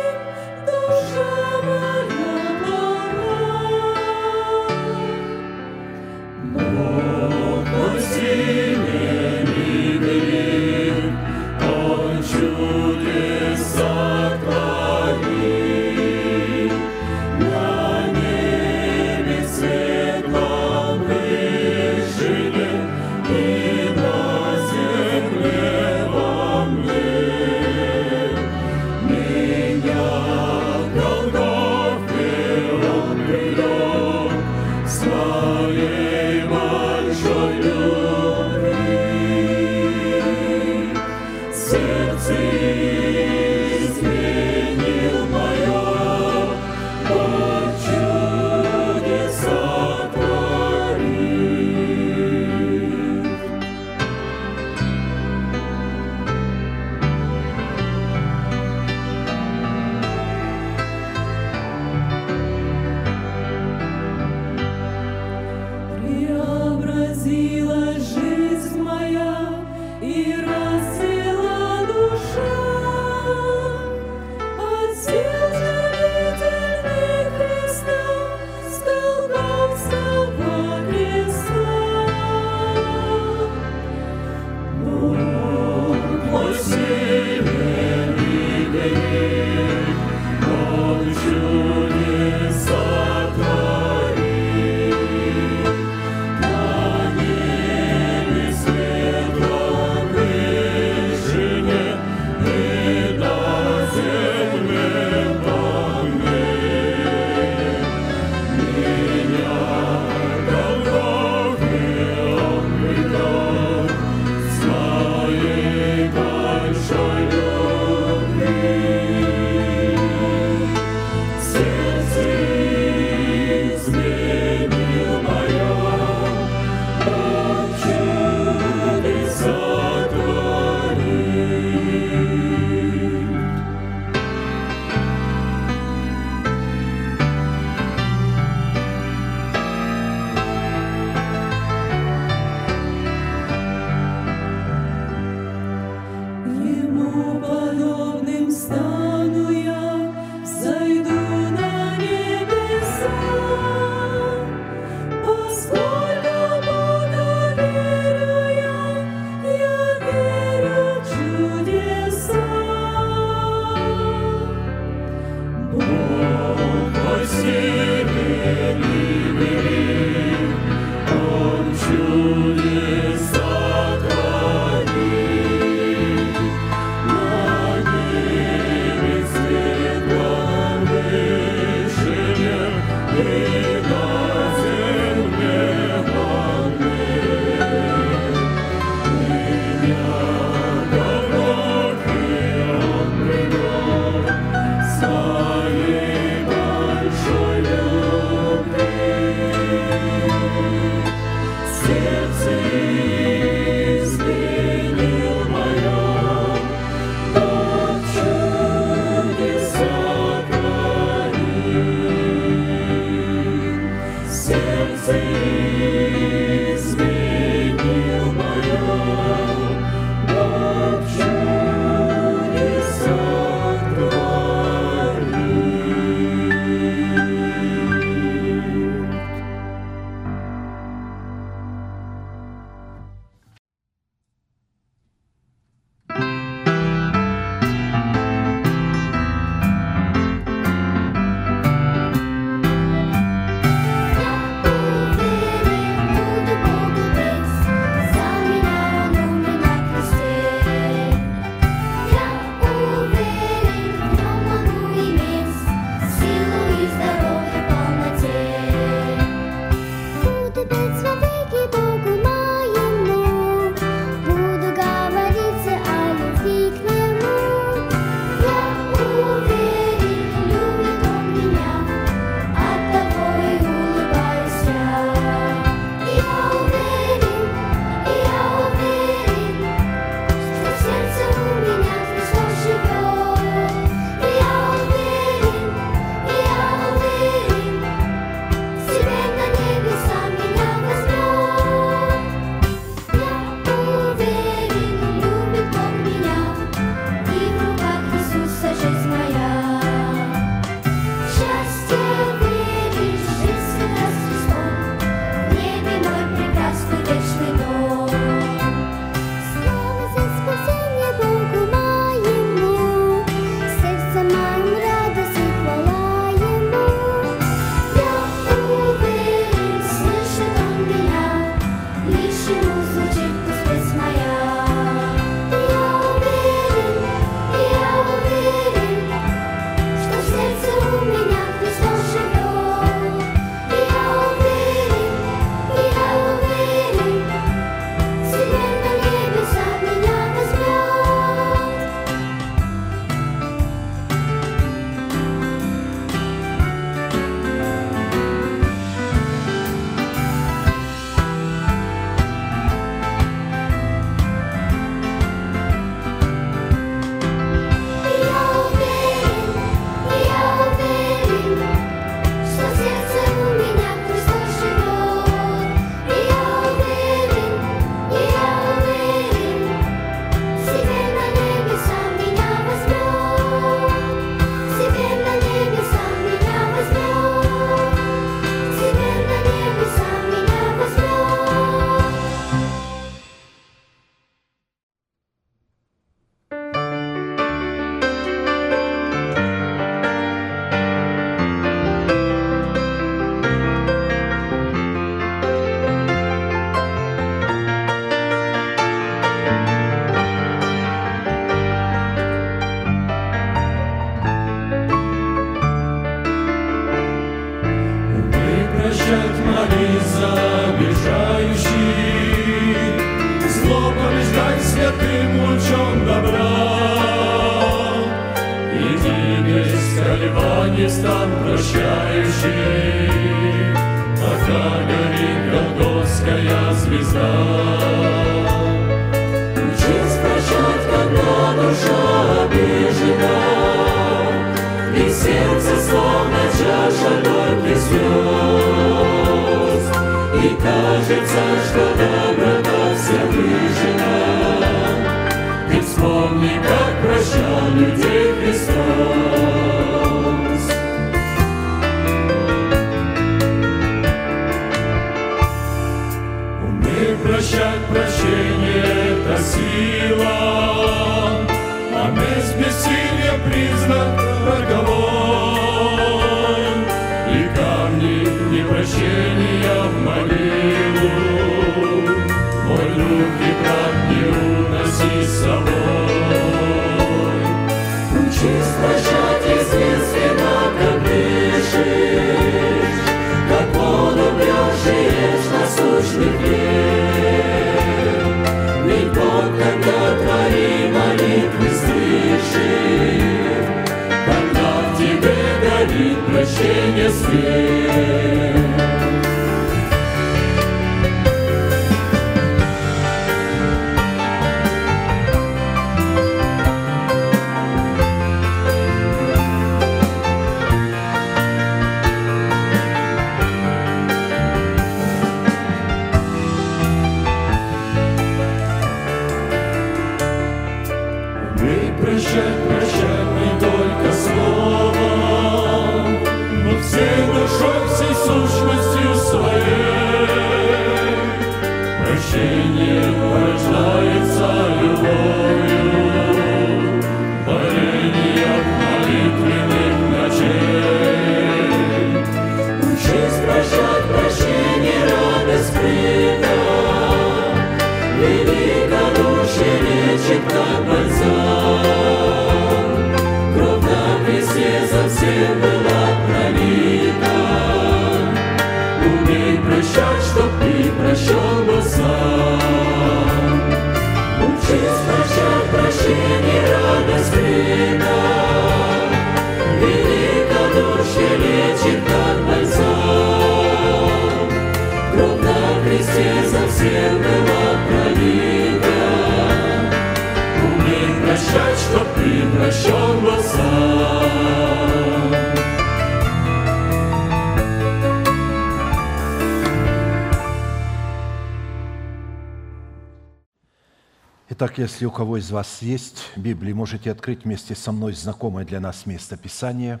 Если у кого из вас есть Библия, можете открыть вместе со мной знакомое для нас место Писания,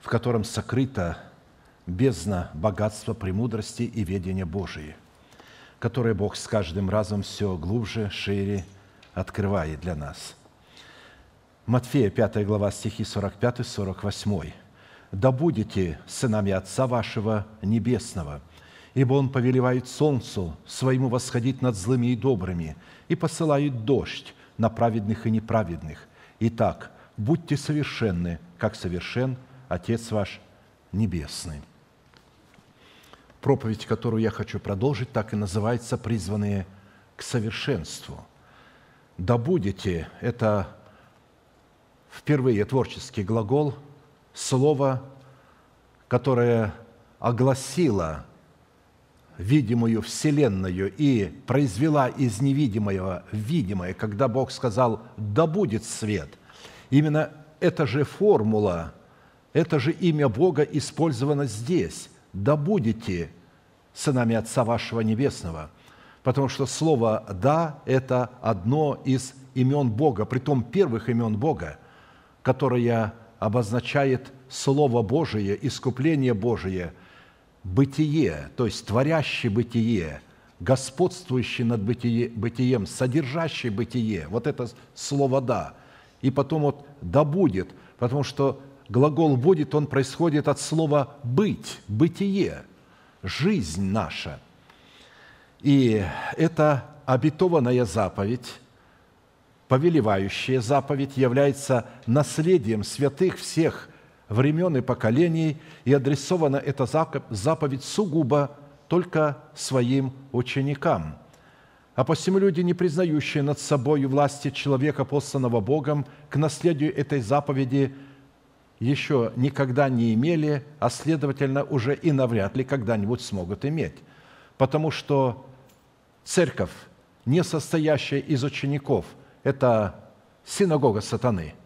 в котором сокрыто бездна богатства, премудрости и ведения Божии, которое Бог с каждым разом все глубже, шире открывает для нас. Матфея, 5 глава, стихи 45-48. «Да будете сынами Отца вашего Небесного, ибо Он повелевает солнцу своему восходить над злыми и добрыми, и посылает дождь на праведных и неправедных. Итак, будьте совершенны, как совершен Отец ваш Небесный». Проповедь, которую я хочу продолжить, так и называется «Призванные к совершенству». «Да будете» – это впервые творческий глагол, слово, которое огласило видимую Вселенную и произвела из невидимого видимое, когда Бог сказал «да будет свет». Именно эта же формула, это же имя Бога использовано здесь. «Да будете сынами Отца вашего Небесного». Потому что слово «да» – это одно из имен Бога, притом первых имен Бога, которое обозначает Слово Божие, искупление Божие, бытие, то есть творящее бытие, господствующий над бытие, бытием, содержащий бытие. Вот это слово «да». И потом вот «да будет», потому что глагол «будет», он происходит от слова «быть», «бытие», «жизнь наша». И это обетованная заповедь, повелевающая заповедь, является наследием святых всех времен и поколений, и адресована эта заповедь сугубо только своим ученикам. А посему люди, не признающие над собой власти человека, посланного Богом, к наследию этой заповеди еще никогда не имели, а следовательно уже и навряд ли когда-нибудь смогут иметь. Потому что церковь, не состоящая из учеников, это синагога сатаны –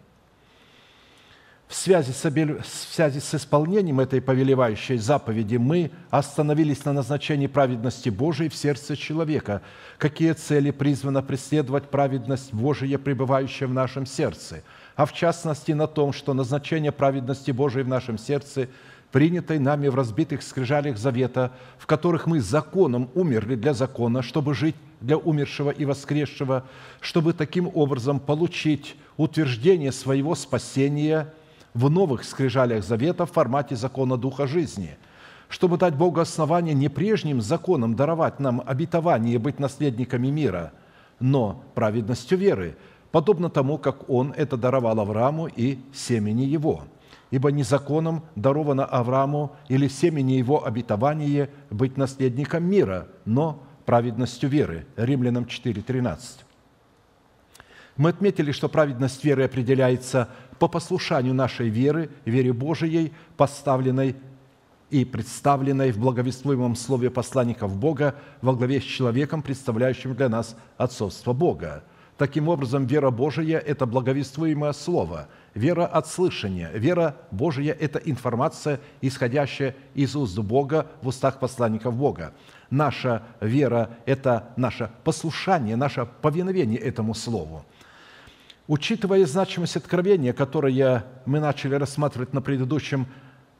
в связи, с, в связи с исполнением этой повелевающей заповеди мы остановились на назначении праведности Божией в сердце человека. Какие цели призвано преследовать праведность Божия, пребывающая в нашем сердце? А в частности на том, что назначение праведности Божией в нашем сердце принятой нами в разбитых скрижалях завета, в которых мы законом умерли для закона, чтобы жить для умершего и воскресшего, чтобы таким образом получить утверждение своего спасения – в новых скрижалях завета в формате закона Духа жизни, чтобы дать Богу основание не прежним законом даровать нам обетование быть наследниками мира, но праведностью веры, подобно тому, как Он это даровал Аврааму и семени его. Ибо не законом даровано Аврааму или семени его обетование быть наследником мира, но праведностью веры. Римлянам 4.13. Мы отметили, что праведность веры определяется по послушанию нашей веры, вере Божией, поставленной и представленной в благовествуемом слове посланников Бога во главе с человеком, представляющим для нас отцовство Бога. Таким образом, вера Божия – это благовествуемое слово, вера от слышания. Вера Божия – это информация, исходящая из уст Бога в устах посланников Бога. Наша вера – это наше послушание, наше повиновение этому слову – Учитывая значимость откровения, которое мы начали рассматривать на предыдущем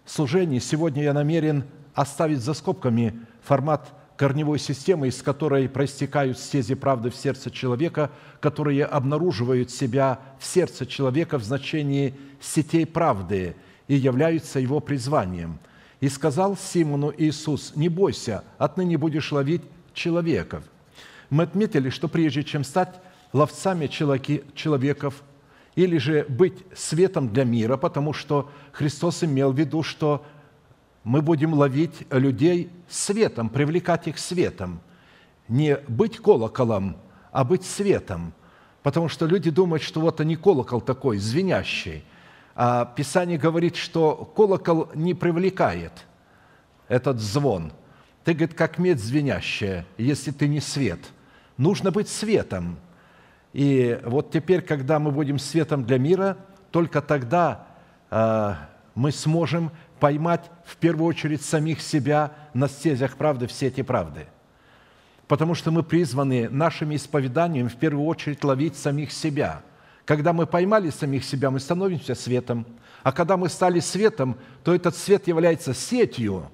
служении, сегодня я намерен оставить за скобками формат корневой системы, из которой проистекают стези правды в сердце человека, которые обнаруживают себя в сердце человека в значении сетей правды и являются его призванием. «И сказал Симону Иисус, не бойся, отныне будешь ловить человеков». Мы отметили, что прежде чем стать ловцами человеков или же быть светом для мира, потому что Христос имел в виду, что мы будем ловить людей светом, привлекать их светом. Не быть колоколом, а быть светом. Потому что люди думают, что вот они колокол такой, звенящий. А Писание говорит, что колокол не привлекает этот звон. Ты, говорит, как медь звенящая, если ты не свет. Нужно быть светом – и вот теперь, когда мы будем светом для мира, только тогда э, мы сможем поймать в первую очередь самих себя на стезях правды в сети правды. Потому что мы призваны нашими исповеданиями в первую очередь ловить самих себя. Когда мы поймали самих себя, мы становимся светом. А когда мы стали светом, то этот свет является сетью.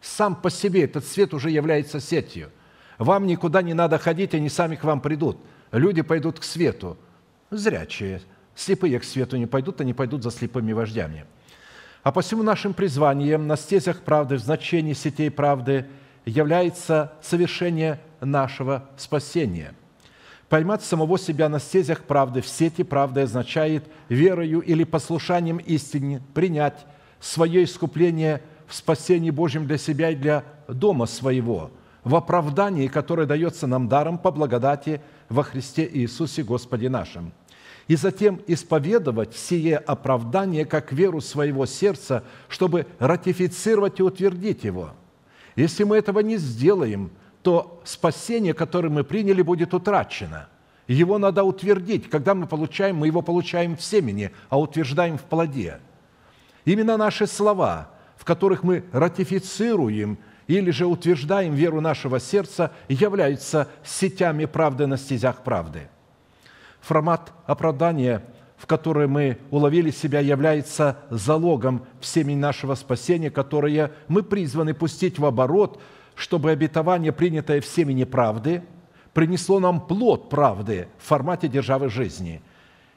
Сам по себе этот свет уже является сетью. Вам никуда не надо ходить, они сами к вам придут – люди пойдут к свету. Зрячие. Слепые к свету не пойдут, они пойдут за слепыми вождями. А посему нашим призванием на стезях правды, в значении сетей правды, является совершение нашего спасения. Поймать самого себя на стезях правды в сети правды означает верою или послушанием истине принять свое искупление в спасении Божьем для себя и для дома своего, в оправдании, которое дается нам даром по благодати – во Христе Иисусе Господе нашим, и затем исповедовать сие оправдание как веру своего сердца, чтобы ратифицировать и утвердить его. Если мы этого не сделаем, то спасение, которое мы приняли, будет утрачено. Его надо утвердить. Когда мы получаем, мы его получаем в семени, а утверждаем в плоде. Именно наши слова, в которых мы ратифицируем или же утверждаем веру нашего сердца, являются сетями правды на стезях правды. Формат оправдания, в который мы уловили себя, является залогом всеми нашего спасения, которое мы призваны пустить в оборот, чтобы обетование, принятое в семени правды, принесло нам плод правды в формате державы жизни –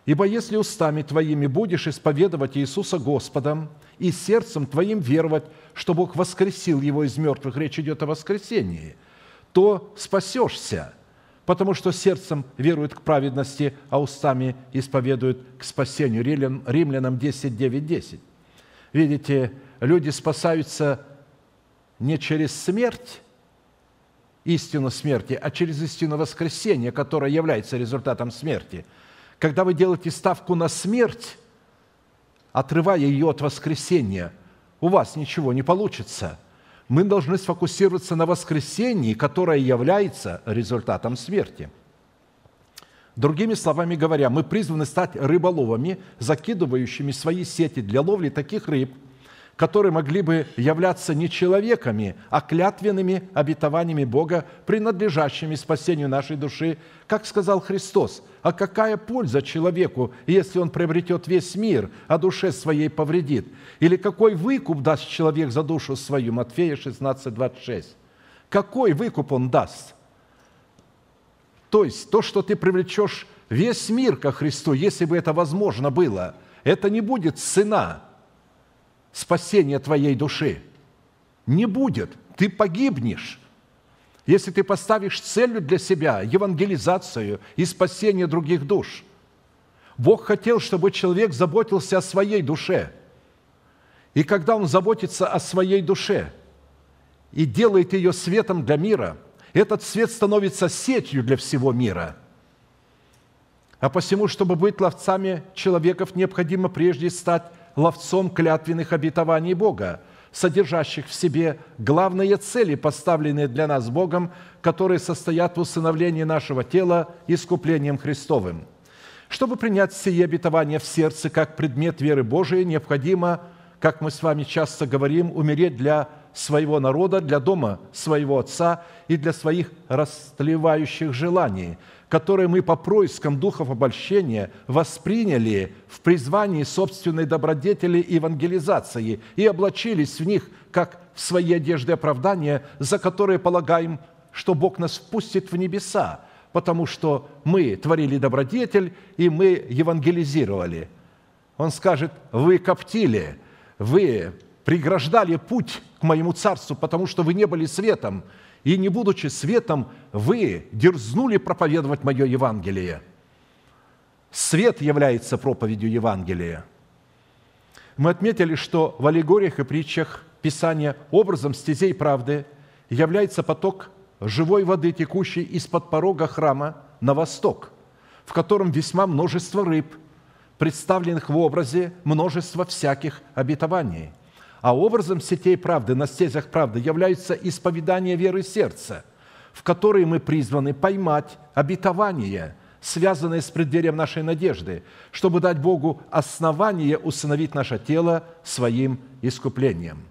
Ибо если устами твоими будешь исповедовать Иисуса Господом и сердцем твоим веровать, что Бог воскресил его из мертвых, речь идет о воскресении, то спасешься, потому что сердцем верует к праведности, а устами исповедуют к спасению. Римлянам 10, 9, 10. Видите, люди спасаются не через смерть, истину смерти, а через истину воскресения, которая является результатом смерти – когда вы делаете ставку на смерть, отрывая ее от воскресения, у вас ничего не получится. Мы должны сфокусироваться на воскресении, которое является результатом смерти. Другими словами говоря, мы призваны стать рыболовами, закидывающими свои сети для ловли таких рыб – которые могли бы являться не человеками, а клятвенными обетованиями Бога, принадлежащими спасению нашей души, как сказал Христос. А какая польза человеку, если он приобретет весь мир, а душе своей повредит? Или какой выкуп даст человек за душу свою? Матфея 16, 26. Какой выкуп он даст? То есть то, что ты привлечешь весь мир ко Христу, если бы это возможно было, это не будет цена – спасения твоей души. Не будет. Ты погибнешь. Если ты поставишь целью для себя евангелизацию и спасение других душ. Бог хотел, чтобы человек заботился о своей душе. И когда он заботится о своей душе и делает ее светом для мира, этот свет становится сетью для всего мира – а посему, чтобы быть ловцами человеков, необходимо прежде стать ловцом клятвенных обетований Бога, содержащих в себе главные цели, поставленные для нас Богом, которые состоят в усыновлении нашего тела искуплением Христовым. Чтобы принять сие обетование в сердце как предмет веры Божией, необходимо, как мы с вами часто говорим, умереть для своего народа, для дома своего Отца и для своих растлевающих желаний – которые мы по проискам духов обольщения восприняли в призвании собственной добродетели и евангелизации и облачились в них, как в свои одежды оправдания, за которые полагаем, что Бог нас впустит в небеса, потому что мы творили добродетель и мы евангелизировали. Он скажет, вы коптили, вы преграждали путь к моему царству, потому что вы не были светом, и не будучи светом, вы дерзнули проповедовать мое Евангелие. Свет является проповедью Евангелия. Мы отметили, что в аллегориях и притчах Писания образом стезей правды является поток живой воды, текущей из-под порога храма на восток, в котором весьма множество рыб, представленных в образе множества всяких обетований – а образом сетей правды на стезях правды является исповедание веры сердца, в которой мы призваны поймать обетование, связанное с преддверием нашей надежды, чтобы дать Богу основание усыновить наше тело своим искуплением.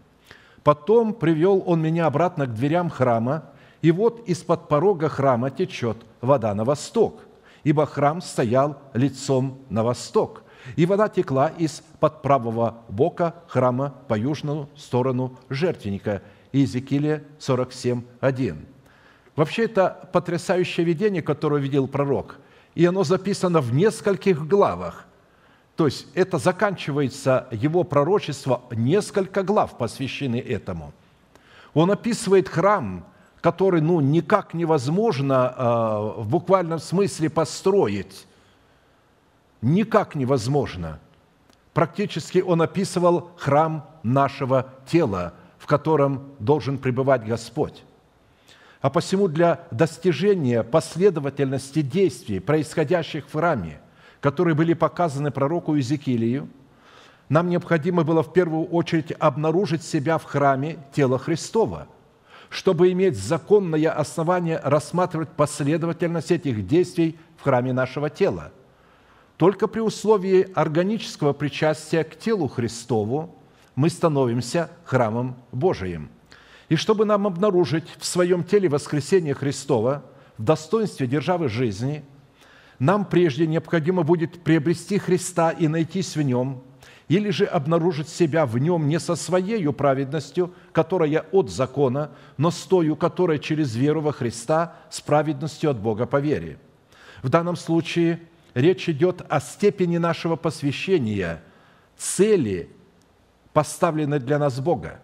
Потом привел он меня обратно к дверям храма, и вот из-под порога храма течет вода на восток, ибо храм стоял лицом на восток – и вода текла из-под правого бока храма по южную сторону жертвенника. Иезекииля 47, 1. Вообще, это потрясающее видение, которое видел пророк. И оно записано в нескольких главах. То есть это заканчивается его пророчество, несколько глав посвящены этому. Он описывает храм, который ну, никак невозможно э, в буквальном смысле построить никак невозможно. Практически он описывал храм нашего тела, в котором должен пребывать Господь. А посему для достижения последовательности действий, происходящих в храме, которые были показаны пророку Иезекиилию, нам необходимо было в первую очередь обнаружить себя в храме тела Христова, чтобы иметь законное основание рассматривать последовательность этих действий в храме нашего тела – только при условии органического причастия к телу Христову мы становимся храмом Божиим. И чтобы нам обнаружить в своем теле воскресение Христова в достоинстве державы жизни, нам прежде необходимо будет приобрести Христа и найтись в Нем, или же обнаружить себя в Нем не со своей праведностью, которая от закона, но с той, которая через веру во Христа с праведностью от Бога по вере. В данном случае – речь идет о степени нашего посвящения, цели, поставленной для нас Бога,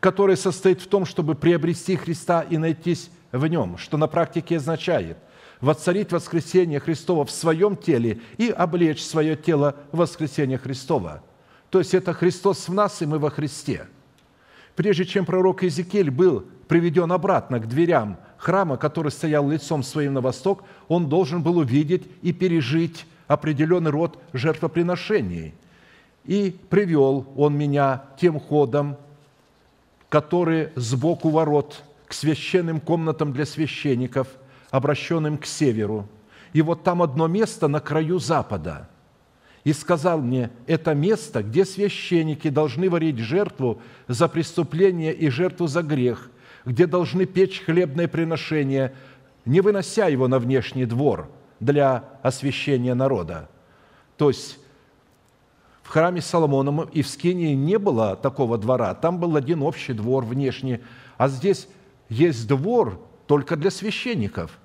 которая состоит в том, чтобы приобрести Христа и найтись в Нем, что на практике означает воцарить воскресение Христова в своем теле и облечь свое тело в воскресение Христова. То есть это Христос в нас, и мы во Христе. Прежде чем пророк Иезекииль был приведен обратно к дверям храма, который стоял лицом своим на восток, он должен был увидеть и пережить определенный род жертвоприношений. И привел он меня тем ходом, который сбоку ворот к священным комнатам для священников, обращенным к северу. И вот там одно место на краю запада. И сказал мне, это место, где священники должны варить жертву за преступление и жертву за грех, где должны печь хлебное приношение, не вынося его на внешний двор для освящения народа. То есть в храме Соломоном и в Скинии не было такого двора. Там был один общий двор внешний. А здесь есть двор только для священников,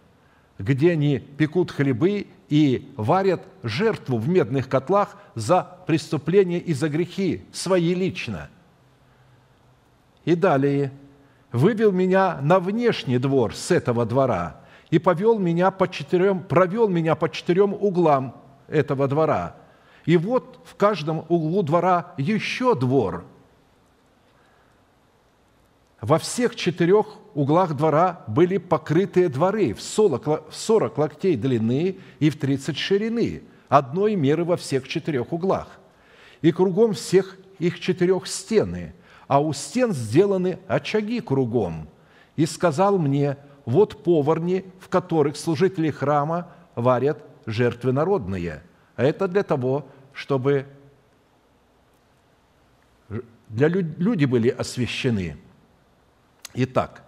где они пекут хлебы и варят жертву в медных котлах за преступления и за грехи, свои лично. И далее вывел меня на внешний двор с этого двора и повел меня по четырем, провел меня по четырем углам этого двора – и вот в каждом углу двора еще двор. Во всех четырех углах двора были покрытые дворы в 40 локтей длины и в 30 ширины, одной меры во всех четырех углах. И кругом всех их четырех стены, а у стен сделаны очаги кругом. И сказал мне, вот поварни, в которых служители храма варят жертвы народные – а это для того, чтобы для люди были освящены. Итак,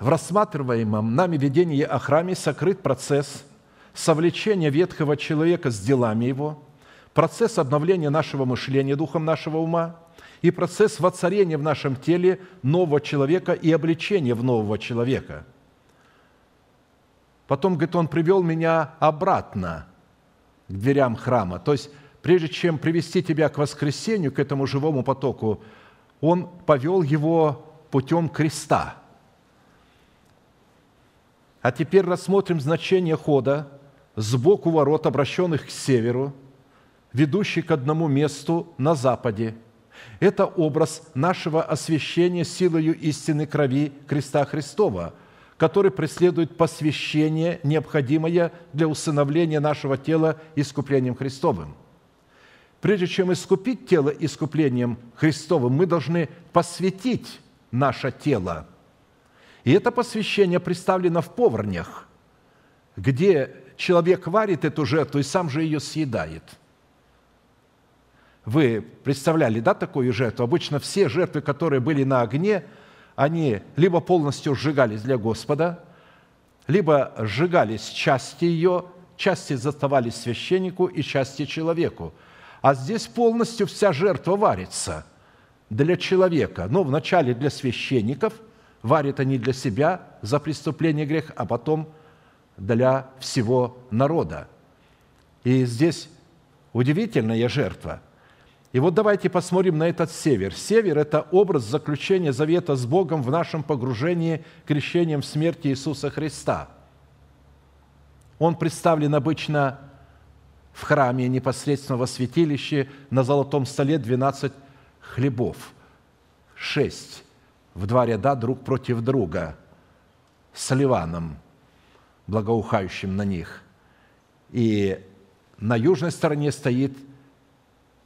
в рассматриваемом нами видении о храме сокрыт процесс совлечения ветхого человека с делами его, процесс обновления нашего мышления духом нашего ума и процесс воцарения в нашем теле нового человека и обличения в нового человека. Потом, говорит, он привел меня обратно – к дверям храма. То есть, прежде чем привести тебя к воскресению, к этому живому потоку, Он повел его путем креста. А теперь рассмотрим значение хода сбоку ворот, обращенных к северу, ведущий к одному месту на западе. Это образ нашего освящения силою истины крови креста Христова – который преследует посвящение, необходимое для усыновления нашего тела искуплением Христовым. Прежде чем искупить тело искуплением Христовым, мы должны посвятить наше тело. И это посвящение представлено в поварнях, где человек варит эту жертву и сам же ее съедает. Вы представляли, да, такую жертву? Обычно все жертвы, которые были на огне – они либо полностью сжигались для Господа, либо сжигались части ее, части заставались священнику и части человеку. А здесь полностью вся жертва варится для человека. Но вначале для священников, варят они для себя за преступление грех, а потом для всего народа. И здесь удивительная жертва – и вот давайте посмотрим на этот север. Север – это образ заключения завета с Богом в нашем погружении крещением в смерти Иисуса Христа. Он представлен обычно в храме, непосредственно во святилище, на золотом столе 12 хлебов, 6 в два ряда друг против друга, с ливаном, благоухающим на них. И на южной стороне стоит –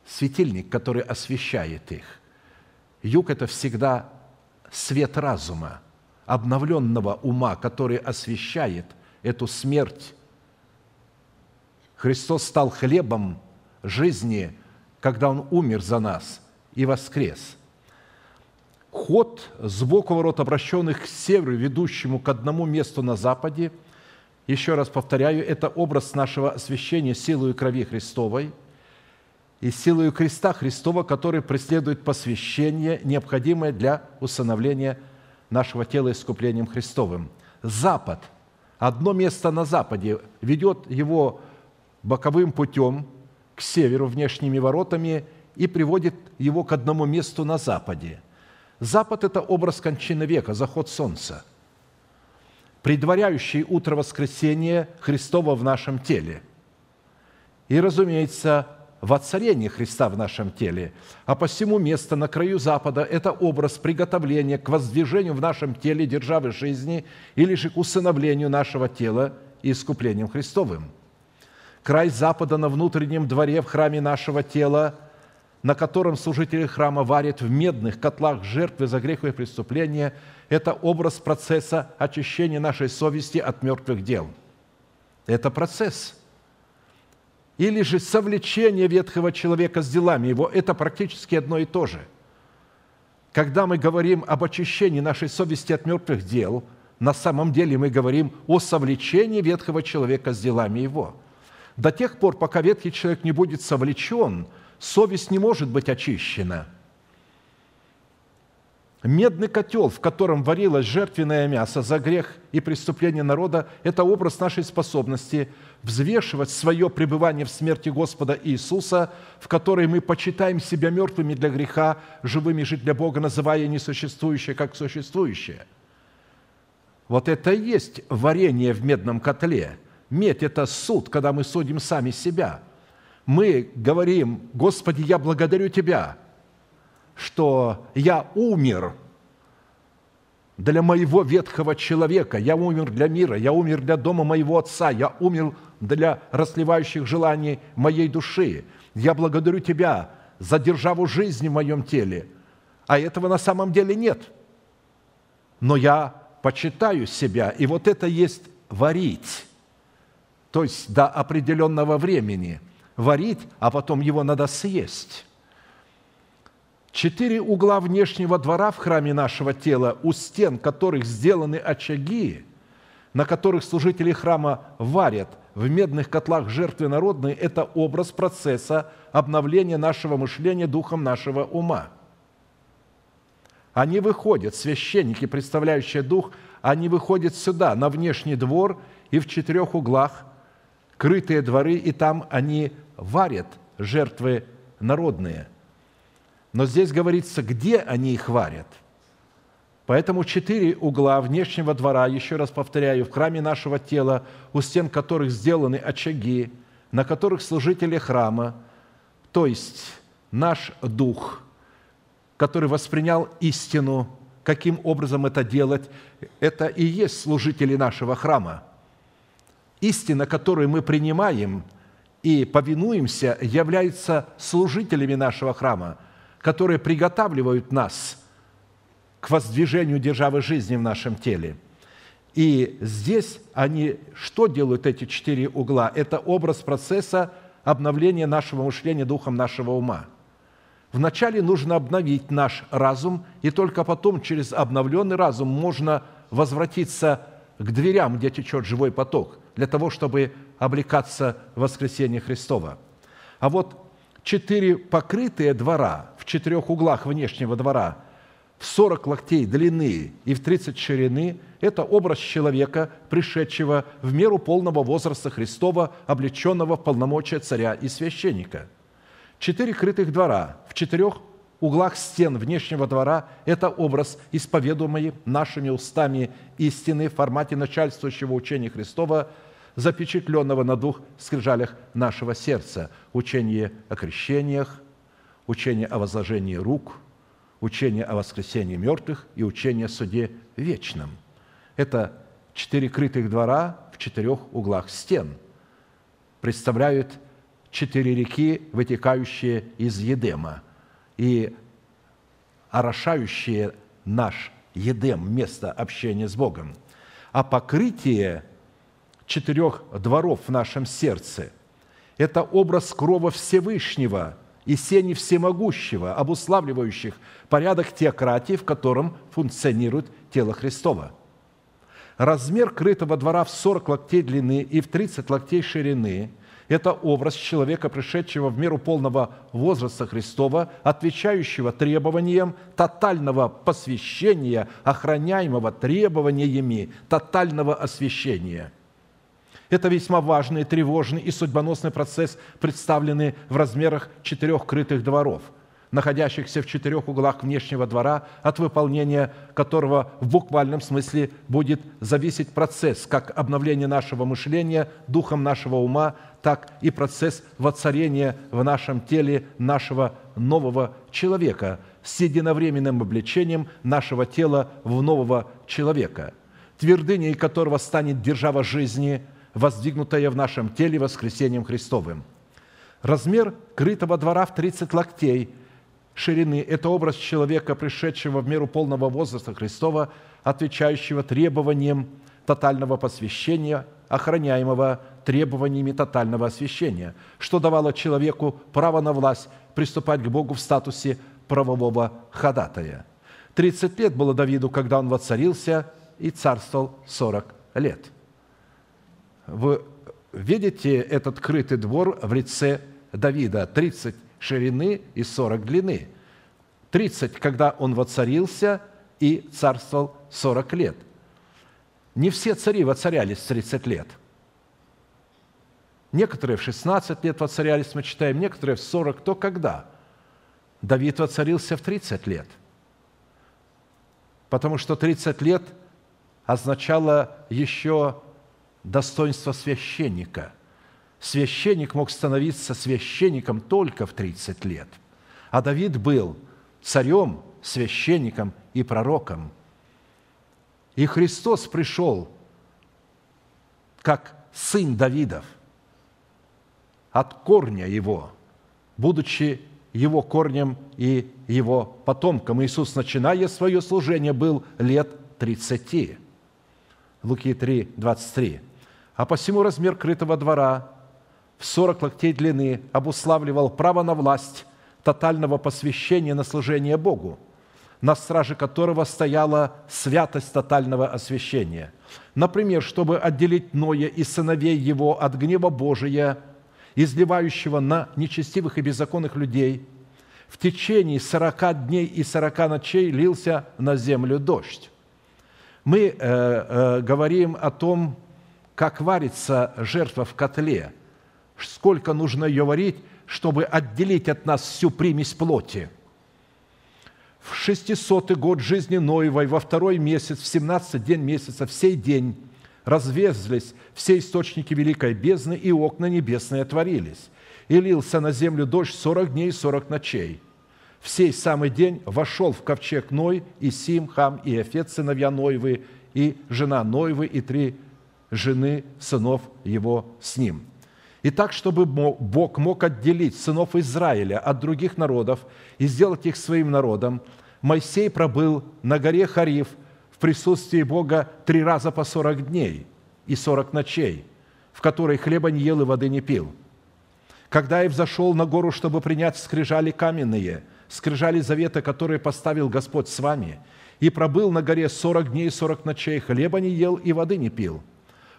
светильник, который освещает их. Юг – это всегда свет разума, обновленного ума, который освещает эту смерть. Христос стал хлебом жизни, когда Он умер за нас и воскрес. Ход сбоку ворот, обращенных к северу, ведущему к одному месту на западе, еще раз повторяю, это образ нашего освящения силой крови Христовой – и силою креста Христова, который преследует посвящение, необходимое для усыновления нашего тела искуплением Христовым. Запад, одно место на западе, ведет его боковым путем к северу, внешними воротами, и приводит его к одному месту на западе. Запад – это образ кончины века, заход солнца, предваряющий утро воскресения Христова в нашем теле. И, разумеется, воцарение Христа в нашем теле. А посему место на краю Запада – это образ приготовления к воздвижению в нашем теле державы жизни или же к усыновлению нашего тела и искуплением Христовым. Край Запада на внутреннем дворе в храме нашего тела на котором служители храма варят в медных котлах жертвы за грех и преступления, это образ процесса очищения нашей совести от мертвых дел. Это процесс. Или же совлечение ветхого человека с делами его – это практически одно и то же. Когда мы говорим об очищении нашей совести от мертвых дел, на самом деле мы говорим о совлечении ветхого человека с делами его. До тех пор, пока ветхий человек не будет совлечен – совесть не может быть очищена. Медный котел, в котором варилось жертвенное мясо за грех и преступление народа, это образ нашей способности взвешивать свое пребывание в смерти Господа Иисуса, в которой мы почитаем себя мертвыми для греха, живыми жить для Бога, называя несуществующее как существующее. Вот это и есть варение в медном котле. Медь – это суд, когда мы судим сами себя – мы говорим, Господи, я благодарю Тебя, что я умер для моего ветхого человека, я умер для мира, я умер для дома моего отца, я умер для расливающих желаний моей души. Я благодарю Тебя за державу жизни в моем теле. А этого на самом деле нет. Но я почитаю себя, и вот это есть варить, то есть до определенного времени – варить, а потом его надо съесть. Четыре угла внешнего двора в храме нашего тела, у стен которых сделаны очаги, на которых служители храма варят в медных котлах жертвы народные, это образ процесса обновления нашего мышления духом нашего ума. Они выходят, священники, представляющие дух, они выходят сюда, на внешний двор, и в четырех углах крытые дворы, и там они варят жертвы народные. Но здесь говорится, где они их варят. Поэтому четыре угла внешнего двора, еще раз повторяю, в храме нашего тела, у стен которых сделаны очаги, на которых служители храма, то есть наш дух, который воспринял истину, каким образом это делать, это и есть служители нашего храма. Истина, которую мы принимаем – и повинуемся, являются служителями нашего храма, которые приготавливают нас к воздвижению державы жизни в нашем теле. И здесь они что делают, эти четыре угла? Это образ процесса обновления нашего мышления духом нашего ума. Вначале нужно обновить наш разум, и только потом через обновленный разум можно возвратиться к дверям, где течет живой поток, для того, чтобы облекаться в воскресение Христова. А вот четыре покрытые двора четырех углах внешнего двора в 40 локтей длины и в 30 ширины – это образ человека, пришедшего в меру полного возраста Христова, облеченного в полномочия царя и священника. Четыре крытых двора в четырех углах стен внешнего двора – это образ, исповедуемый нашими устами истины в формате начальствующего учения Христова – запечатленного на двух скрижалях нашего сердца. Учение о крещениях, учение о возложении рук, учение о воскресении мертвых и учение о суде вечном. Это четыре крытых двора в четырех углах стен. Представляют четыре реки, вытекающие из Едема и орошающие наш Едем, место общения с Богом. А покрытие – четырех дворов в нашем сердце. Это образ крова Всевышнего и сени всемогущего, обуславливающих порядок теократии, в котором функционирует тело Христова. Размер крытого двора в 40 локтей длины и в 30 локтей ширины – это образ человека, пришедшего в меру полного возраста Христова, отвечающего требованиям тотального посвящения, охраняемого требованиями тотального освящения – это весьма важный, тревожный и судьбоносный процесс, представленный в размерах четырех крытых дворов, находящихся в четырех углах внешнего двора, от выполнения которого в буквальном смысле будет зависеть процесс как обновления нашего мышления, духом нашего ума, так и процесс воцарения в нашем теле нашего нового человека с единовременным обличением нашего тела в нового человека, твердыней которого станет держава жизни – воздвигнутое в нашем теле воскресением Христовым. Размер крытого двора в 30 локтей ширины – это образ человека, пришедшего в меру полного возраста Христова, отвечающего требованиям тотального посвящения, охраняемого требованиями тотального освящения, что давало человеку право на власть приступать к Богу в статусе правового ходатая. 30 лет было Давиду, когда он воцарился и царствовал 40 лет. Вы видите этот крытый двор в лице Давида, 30 ширины и 40 длины. 30, когда он воцарился и царствовал 40 лет. Не все цари воцарялись 30 лет. Некоторые в 16 лет воцарялись, мы читаем, некоторые в 40, то когда? Давид воцарился в 30 лет. Потому что 30 лет означало еще достоинство священника. Священник мог становиться священником только в 30 лет. А Давид был царем, священником и пророком. И Христос пришел как сын Давидов от корня его, будучи его корнем и его потомком. Иисус, начиная свое служение, был лет 30. Луки 3, 23. А посему размер крытого двора в 40 локтей длины обуславливал право на власть тотального посвящения на служение Богу, на страже которого стояла святость тотального освящения. Например, чтобы отделить Ноя и сыновей его от гнева Божия, изливающего на нечестивых и беззаконных людей, в течение сорока дней и сорока ночей лился на землю дождь. Мы э, э, говорим о том, как варится жертва в котле, сколько нужно ее варить, чтобы отделить от нас всю примесь плоти. В 600 год жизни Ноевой, во второй месяц, в 17 день месяца, в сей день развезлись все источники великой бездны, и окна небесные отворились. И лился на землю дождь сорок дней и сорок ночей. В сей самый день вошел в ковчег Ной, и Сим, Хам, и Эфет, сыновья Ноевы, и жена Ноевы, и три жены сынов его с ним. И так, чтобы Бог мог отделить сынов Израиля от других народов и сделать их своим народом, Моисей пробыл на горе Хариф в присутствии Бога три раза по сорок дней и сорок ночей, в которой хлеба не ел и воды не пил. Когда я взошел на гору, чтобы принять скрижали каменные, скрижали завета, которые поставил Господь с вами, и пробыл на горе сорок дней и сорок ночей, хлеба не ел и воды не пил –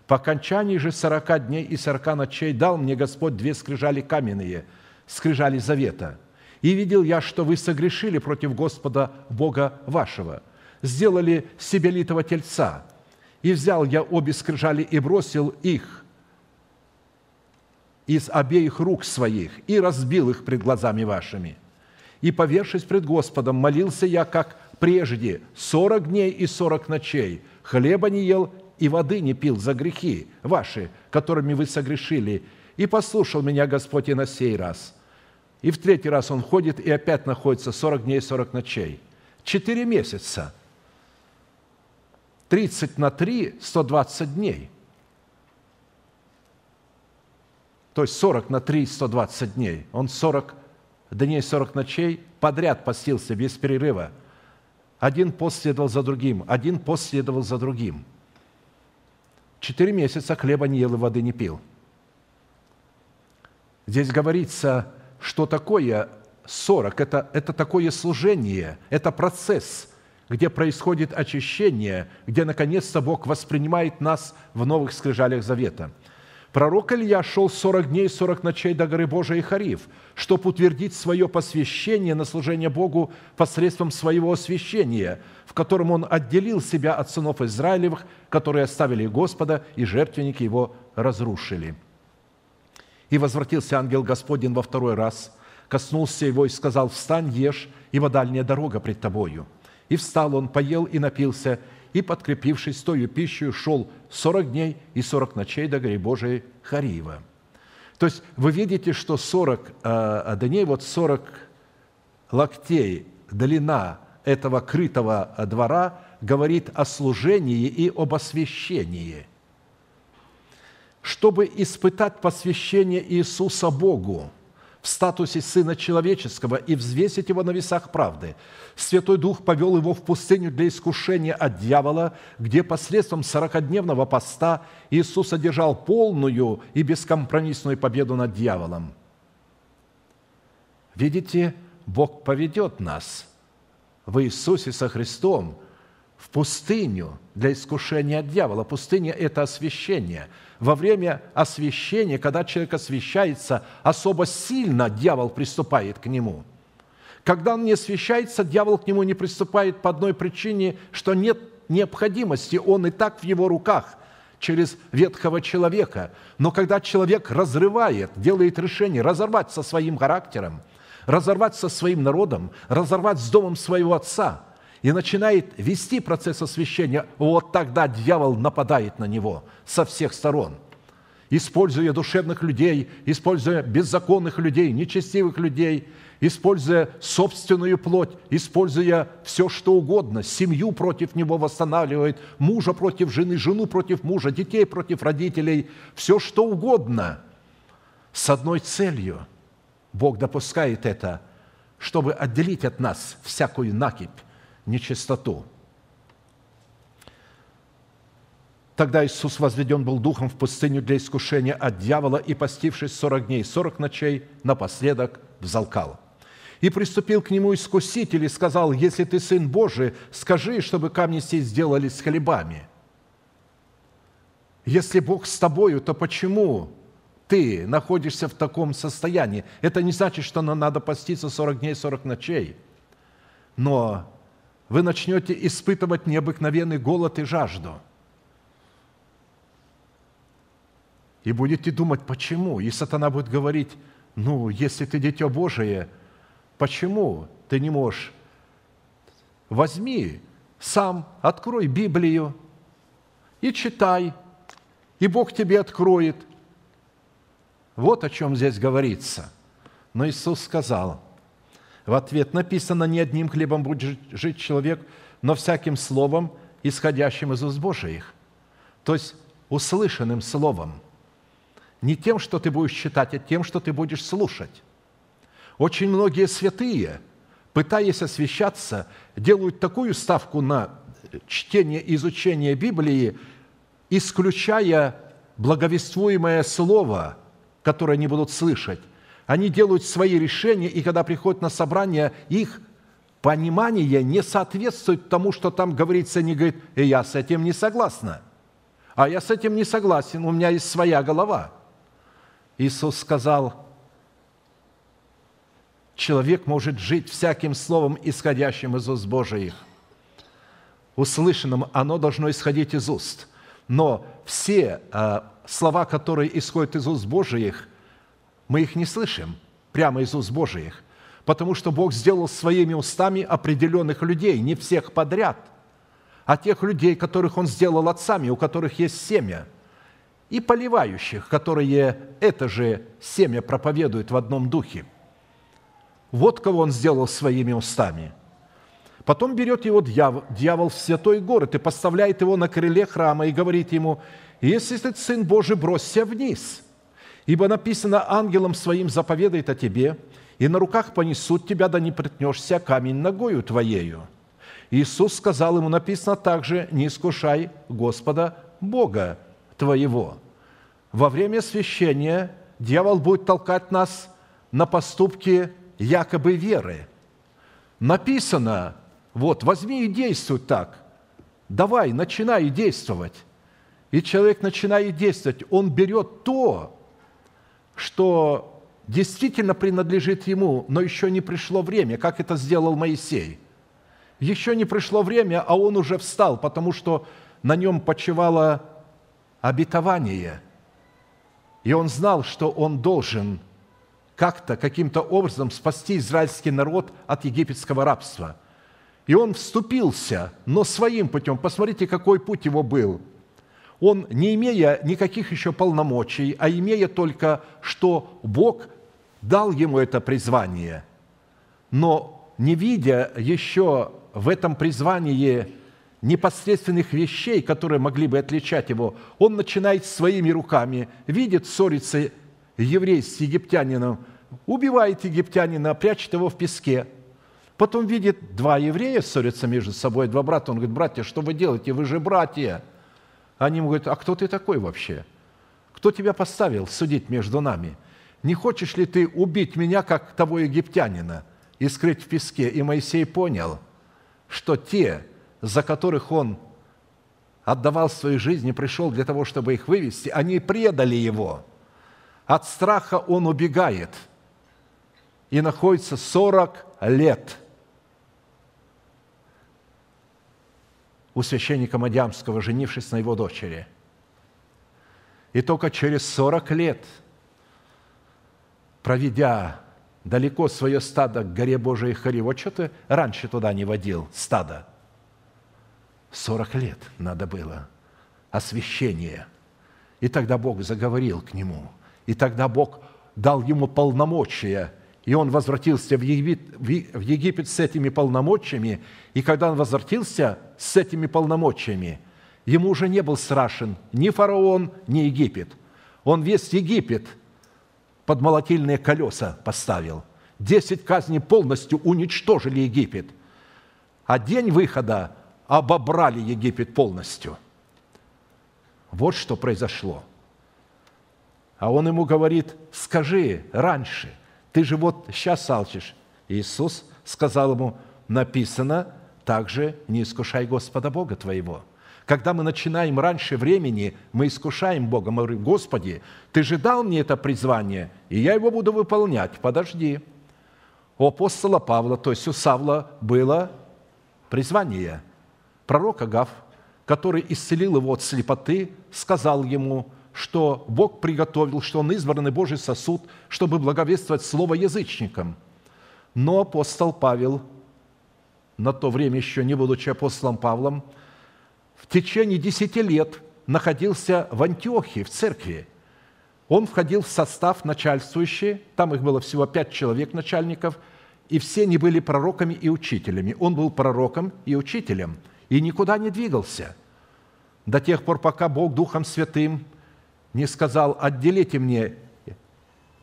по окончании же сорока дней и сорока ночей дал мне Господь две скрижали каменные, скрижали завета. И видел я, что вы согрешили против Господа Бога вашего, сделали себе литого тельца. И взял я обе скрижали и бросил их из обеих рук своих и разбил их пред глазами вашими. И, повершись пред Господом, молился я, как прежде, сорок дней и сорок ночей, хлеба не ел и воды не пил за грехи ваши, которыми вы согрешили. И послушал меня Господь и на сей раз. И в третий раз он ходит и опять находится 40 дней, 40 ночей. Четыре месяца. 30 на 3 – 120 дней. То есть 40 на 3 – 120 дней. Он 40 дней, 40 ночей подряд постился без перерыва. Один пост следовал за другим, один пост следовал за другим – Четыре месяца хлеба не ел и воды не пил. Здесь говорится, что такое сорок. Это, это такое служение, это процесс, где происходит очищение, где наконец-то Бог воспринимает нас в новых скрижалях завета – Пророк Илья шел 40 дней, 40 ночей до горы Божией Хариф, чтобы утвердить свое посвящение на служение Богу посредством своего освящения, в котором он отделил себя от сынов Израилевых, которые оставили Господа, и жертвенники его разрушили. И возвратился ангел Господень во второй раз, коснулся его и сказал, «Встань, ешь, ибо дальняя дорога пред тобою». И встал он, поел и напился, и, подкрепившись тою пищей, шел сорок дней и сорок ночей до горе Божией Хариева. То есть вы видите, что 40 э, дней, вот 40 локтей длина этого крытого двора говорит о служении и об освящении. Чтобы испытать посвящение Иисуса Богу, в статусе Сына Человеческого и взвесить его на весах правды. Святой Дух повел его в пустыню для искушения от дьявола, где посредством сорокодневного поста Иисус одержал полную и бескомпромиссную победу над дьяволом. Видите, Бог поведет нас в Иисусе со Христом в пустыню для искушения от дьявола. Пустыня – это освящение – во время освящения, когда человек освящается, особо сильно дьявол приступает к нему. Когда он не освящается, дьявол к нему не приступает по одной причине, что нет необходимости, он и так в его руках через ветхого человека. Но когда человек разрывает, делает решение разорвать со своим характером, разорвать со своим народом, разорвать с домом своего отца – и начинает вести процесс освящения, вот тогда дьявол нападает на него со всех сторон, используя душевных людей, используя беззаконных людей, нечестивых людей, используя собственную плоть, используя все, что угодно, семью против него восстанавливает, мужа против жены, жену против мужа, детей против родителей, все, что угодно, с одной целью. Бог допускает это, чтобы отделить от нас всякую накипь, нечистоту. Тогда Иисус возведен был духом в пустыню для искушения от дьявола и, постившись сорок дней, сорок ночей, напоследок взалкал. И приступил к нему искуситель и сказал, «Если ты Сын Божий, скажи, чтобы камни сей сделались хлебами». Если Бог с тобою, то почему ты находишься в таком состоянии? Это не значит, что нам надо поститься 40 дней, 40 ночей. Но вы начнете испытывать необыкновенный голод и жажду. И будете думать, почему? И сатана будет говорить, ну, если ты дитя Божие, почему ты не можешь? Возьми, сам открой Библию и читай, и Бог тебе откроет. Вот о чем здесь говорится. Но Иисус сказал – в ответ написано, не одним хлебом будет жить человек, но всяким словом, исходящим из уст Божиих. То есть услышанным словом. Не тем, что ты будешь читать, а тем, что ты будешь слушать. Очень многие святые, пытаясь освещаться, делают такую ставку на чтение и изучение Библии, исключая благовествуемое слово, которое они будут слышать, они делают свои решения, и когда приходят на собрание, их понимание не соответствует тому, что там говорится, они говорят, и я с этим не согласна. А я с этим не согласен, у меня есть своя голова. Иисус сказал, человек может жить всяким словом, исходящим из уст Божиих. Услышанным оно должно исходить из уст. Но все э, слова, которые исходят из уст Божиих – мы их не слышим прямо из уст Божиих, потому что Бог сделал своими устами определенных людей, не всех подряд, а тех людей, которых Он сделал отцами, у которых есть семя, и поливающих, которые это же семя проповедуют в одном духе. Вот кого Он сделал своими устами. Потом берет его дьявол, дьявол в святой город и поставляет его на крыле храма и говорит ему, «Если ты сын Божий, бросься вниз, Ибо написано, ангелом своим заповедает о тебе, и на руках понесут тебя, да не притнешься камень ногою твоею». Иисус сказал ему, написано также, «Не искушай Господа Бога твоего». Во время священия дьявол будет толкать нас на поступки якобы веры. Написано, вот, возьми и действуй так. Давай, начинай действовать. И человек начинает действовать. Он берет то, что действительно принадлежит ему, но еще не пришло время, как это сделал Моисей. Еще не пришло время, а он уже встал, потому что на нем почивало обетование. И он знал, что он должен как-то, каким-то образом спасти израильский народ от египетского рабства. И он вступился, но своим путем. Посмотрите, какой путь его был – он, не имея никаких еще полномочий, а имея только, что Бог дал ему это призвание, но не видя еще в этом призвании непосредственных вещей, которые могли бы отличать его, он начинает своими руками, видит ссориться еврей с египтянином, убивает египтянина, прячет его в песке. Потом видит, два еврея ссорятся между собой, два брата. Он говорит, братья, что вы делаете? Вы же братья. Они ему говорят, а кто ты такой вообще? Кто тебя поставил судить между нами? Не хочешь ли ты убить меня, как того египтянина, и скрыть в песке? И Моисей понял, что те, за которых он отдавал свою жизнь пришел для того, чтобы их вывести, они предали его. От страха он убегает и находится 40 лет у священника Мадямского, женившись на его дочери. И только через 40 лет, проведя далеко свое стадо к горе Божией Хари, вот что ты раньше туда не водил стадо – 40 лет надо было освящение. И тогда Бог заговорил к нему. И тогда Бог дал ему полномочия, и он возвратился в Египет, с этими полномочиями. И когда он возвратился с этими полномочиями, ему уже не был страшен ни фараон, ни Египет. Он весь Египет под молотильные колеса поставил. Десять казней полностью уничтожили Египет. А день выхода обобрали Египет полностью. Вот что произошло. А он ему говорит, скажи раньше, ты же вот сейчас алчишь. Иисус сказал ему, написано, также не искушай Господа Бога твоего. Когда мы начинаем раньше времени, мы искушаем Бога. Мы говорим, Господи, Ты же дал мне это призвание, и я его буду выполнять. Подожди. У апостола Павла, то есть у Савла, было призвание – пророк Агав, который исцелил его от слепоты, сказал ему, что Бог приготовил, что он избранный Божий сосуд, чтобы благовествовать слово язычникам. Но апостол Павел, на то время еще не будучи апостолом Павлом, в течение десяти лет находился в Антиохии, в церкви. Он входил в состав начальствующий, там их было всего пять человек начальников, и все они были пророками и учителями. Он был пророком и учителем – и никуда не двигался до тех пор, пока Бог Духом Святым не сказал, отделите мне,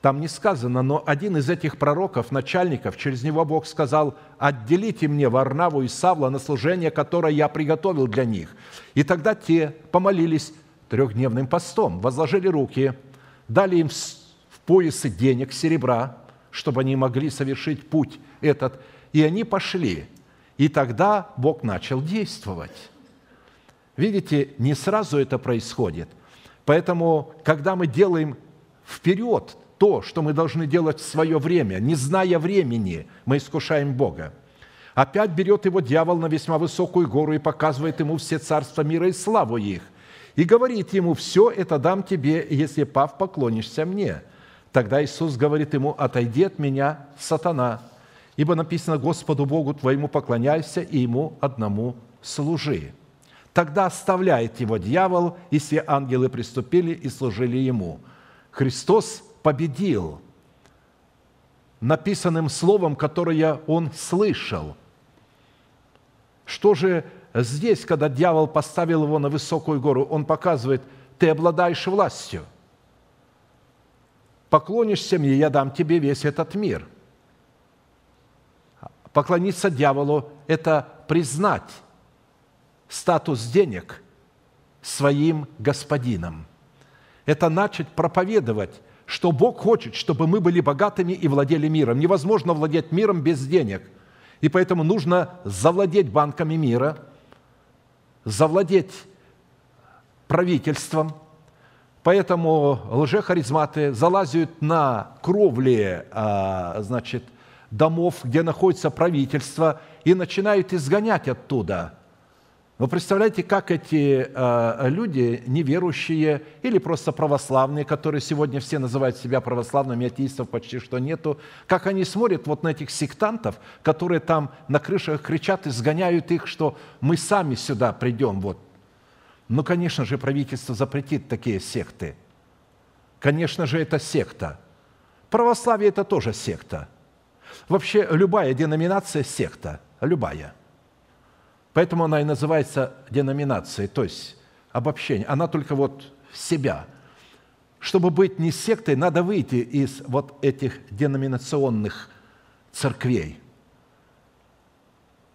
там не сказано, но один из этих пророков, начальников, через него Бог сказал, отделите мне Варнаву и Савла на служение, которое я приготовил для них. И тогда те помолились трехдневным постом, возложили руки, дали им в поясы денег, серебра, чтобы они могли совершить путь этот, и они пошли – и тогда Бог начал действовать. Видите, не сразу это происходит. Поэтому, когда мы делаем вперед то, что мы должны делать в свое время, не зная времени, мы искушаем Бога. Опять берет его дьявол на весьма высокую гору и показывает ему все царства мира и славу их. И говорит ему, все это дам тебе, если, пав, поклонишься мне. Тогда Иисус говорит ему, отойди от меня, сатана, Ибо написано, Господу Богу твоему поклоняйся и Ему одному служи. Тогда оставляет его дьявол, и все ангелы приступили и служили ему. Христос победил написанным словом, которое он слышал. Что же здесь, когда дьявол поставил его на высокую гору, он показывает, ты обладаешь властью. Поклонишься мне, я дам тебе весь этот мир – Поклониться дьяволу – это признать статус денег своим господином. Это начать проповедовать, что Бог хочет, чтобы мы были богатыми и владели миром. Невозможно владеть миром без денег. И поэтому нужно завладеть банками мира, завладеть правительством. Поэтому лжехаризматы залазят на кровли, а, значит, домов, где находится правительство, и начинают изгонять оттуда. Вы представляете, как эти э, люди, неверующие или просто православные, которые сегодня все называют себя православными, атеистов почти что нету, как они смотрят вот на этих сектантов, которые там на крышах кричат, изгоняют их, что мы сами сюда придем. Вот. Ну, конечно же, правительство запретит такие секты. Конечно же, это секта. Православие – это тоже секта – Вообще любая деноминация – секта, любая. Поэтому она и называется деноминацией, то есть обобщение. Она только вот себя. чтобы быть не сектой, надо выйти из вот этих деноминационных церквей.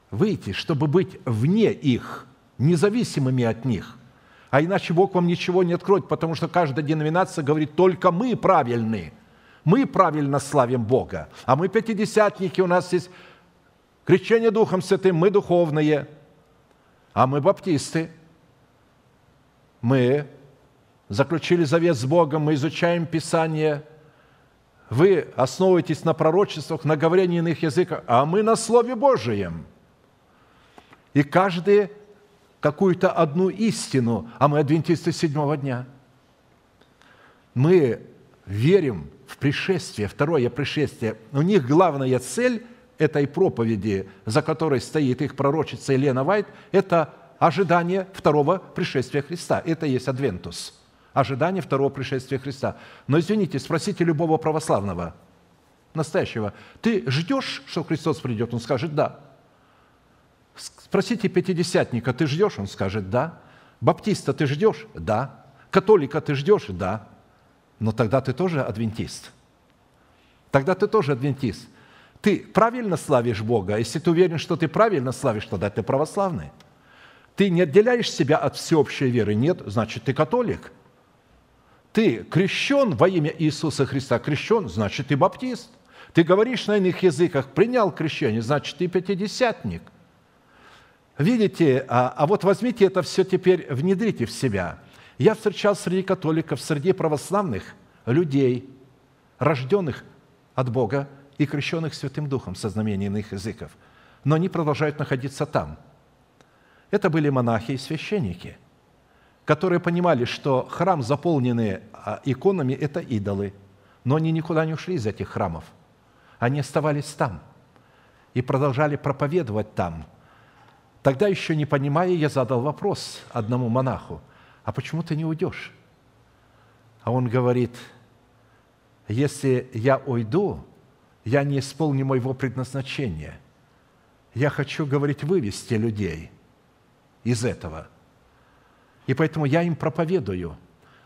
Выйти, чтобы быть вне их, независимыми от них. А иначе Бог вам ничего не откроет, потому что каждая деноминация говорит, только мы правильные. Мы правильно славим Бога. А мы пятидесятники, у нас есть крещение Духом Святым, мы духовные. А мы баптисты. Мы заключили завет с Богом, мы изучаем Писание, вы основываетесь на пророчествах, на говорении иных языках, а мы на Слове Божьем. И каждый какую-то одну истину, а мы адвентисты седьмого дня. Мы верим в пришествие, второе пришествие. У них главная цель этой проповеди, за которой стоит их пророчица Елена Вайт, это ожидание второго пришествия Христа. Это есть адвентус – ожидание второго пришествия Христа. Но извините, спросите любого православного, настоящего, ты ждешь, что Христос придет? Он скажет «да». Спросите пятидесятника, ты ждешь? Он скажет «да». Баптиста ты ждешь? Да. Католика ты ждешь? Да. Но тогда ты тоже адвентист. Тогда ты тоже адвентист. Ты правильно славишь Бога? Если ты уверен, что ты правильно славишь, тогда ты православный. Ты не отделяешь себя от всеобщей веры? Нет, значит, ты католик – ты крещен во имя Иисуса Христа, крещен, значит, ты баптист. Ты говоришь на иных языках, принял крещение, значит, ты пятидесятник. Видите, а, а вот возьмите это все теперь, внедрите в себя. Я встречал среди католиков, среди православных людей, рожденных от Бога и крещенных Святым Духом со знамением иных языков. Но они продолжают находиться там. Это были монахи и священники – которые понимали, что храм, заполненный а, иконами, – это идолы. Но они никуда не ушли из этих храмов. Они оставались там и продолжали проповедовать там. Тогда еще не понимая, я задал вопрос одному монаху, а почему ты не уйдешь? А он говорит, если я уйду, я не исполню моего предназначения. Я хочу, говорить, вывести людей из этого – и поэтому я им проповедую.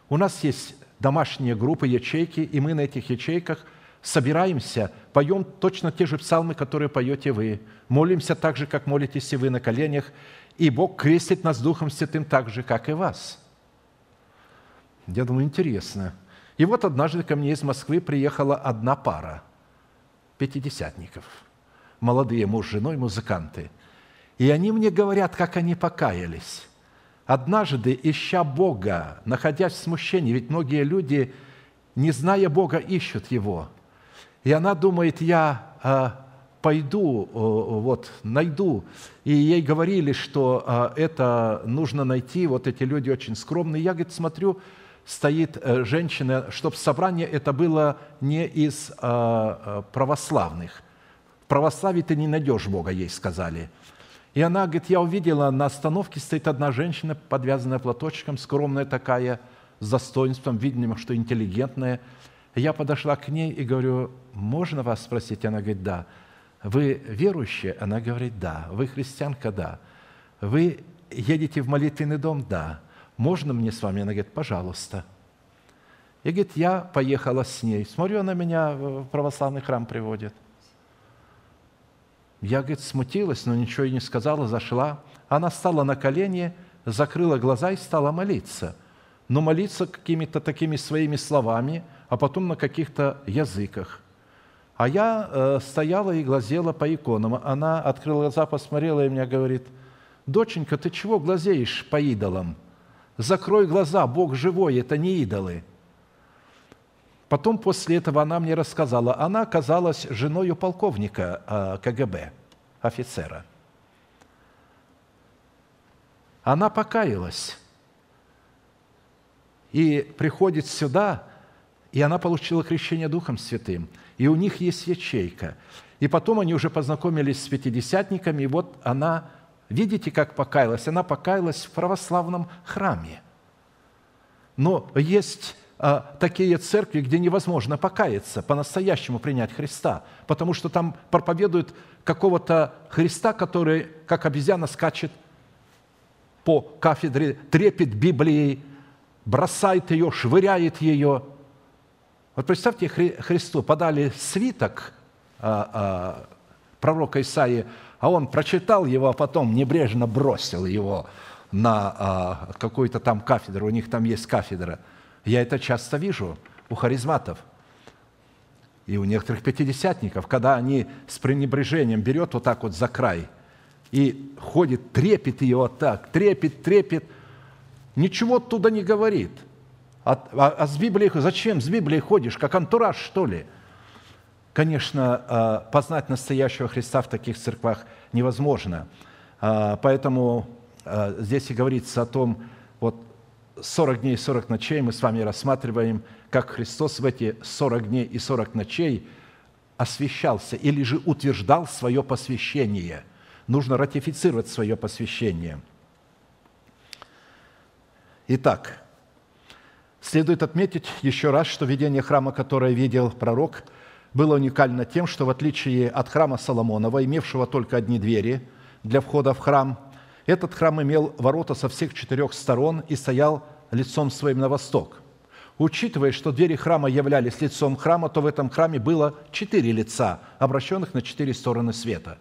У нас есть домашние группы, ячейки, и мы на этих ячейках собираемся, поем точно те же псалмы, которые поете вы, молимся так же, как молитесь и вы на коленях, и Бог крестит нас Духом Святым так же, как и вас. Я думаю, интересно. И вот однажды ко мне из Москвы приехала одна пара пятидесятников, молодые муж с женой, музыканты. И они мне говорят, как они покаялись. Однажды, ища Бога, находясь в смущении, ведь многие люди, не зная Бога, ищут Его. И она думает, я а, пойду, вот, найду. И ей говорили, что а, это нужно найти, вот эти люди очень скромные. Я, говорит, смотрю, стоит э, женщина, чтобы собрание это было не из а, православных. В православии ты не найдешь Бога, ей сказали – и она говорит, я увидела, на остановке стоит одна женщина, подвязанная платочком, скромная такая, с достоинством, видимо, что интеллигентная. Я подошла к ней и говорю, можно вас спросить? Она говорит, да. Вы верующая? Она говорит, да. Вы христианка? Да. Вы едете в молитвенный дом? Да. Можно мне с вами? Она говорит, пожалуйста. И говорит, я поехала с ней. Смотрю, она меня в православный храм приводит. Я, говорит, смутилась, но ничего и не сказала, зашла. Она стала на колени, закрыла глаза и стала молиться. Но молиться какими-то такими своими словами, а потом на каких-то языках. А я э, стояла и глазела по иконам. Она открыла глаза, посмотрела и мне говорит, «Доченька, ты чего глазеешь по идолам? Закрой глаза, Бог живой, это не идолы». Потом после этого она мне рассказала, она оказалась женой полковника а, КГБ, офицера. Она покаялась и приходит сюда, и она получила крещение Духом Святым. И у них есть ячейка. И потом они уже познакомились с пятидесятниками, и вот она, видите, как покаялась? Она покаялась в православном храме. Но есть а, такие церкви, где невозможно покаяться, по-настоящему принять Христа, потому что там проповедуют какого-то Христа, который, как обезьяна, скачет по кафедре, трепет Библией, бросает ее, швыряет ее – Вот представьте, Христу подали свиток а, а, пророка Исаии, а он прочитал его, а потом небрежно бросил его на а, какую-то там кафедру, у них там есть кафедра. Я это часто вижу у харизматов и у некоторых пятидесятников, когда они с пренебрежением берет вот так вот за край и ходит, трепет ее вот так, трепет, трепет, ничего оттуда не говорит. А, а, а с Библией, зачем с Библией ходишь, как антураж, что ли? Конечно, а, познать настоящего Христа в таких церквах невозможно. А, поэтому а, здесь и говорится о том, вот 40 дней и 40 ночей мы с вами рассматриваем, как Христос в эти 40 дней и 40 ночей освящался или же утверждал свое посвящение. Нужно ратифицировать свое посвящение. Итак, следует отметить еще раз, что видение храма, которое видел пророк, было уникально тем, что в отличие от храма Соломонова, имевшего только одни двери для входа в храм – этот храм имел ворота со всех четырех сторон и стоял лицом своим на восток. Учитывая, что двери храма являлись лицом храма, то в этом храме было четыре лица, обращенных на четыре стороны света.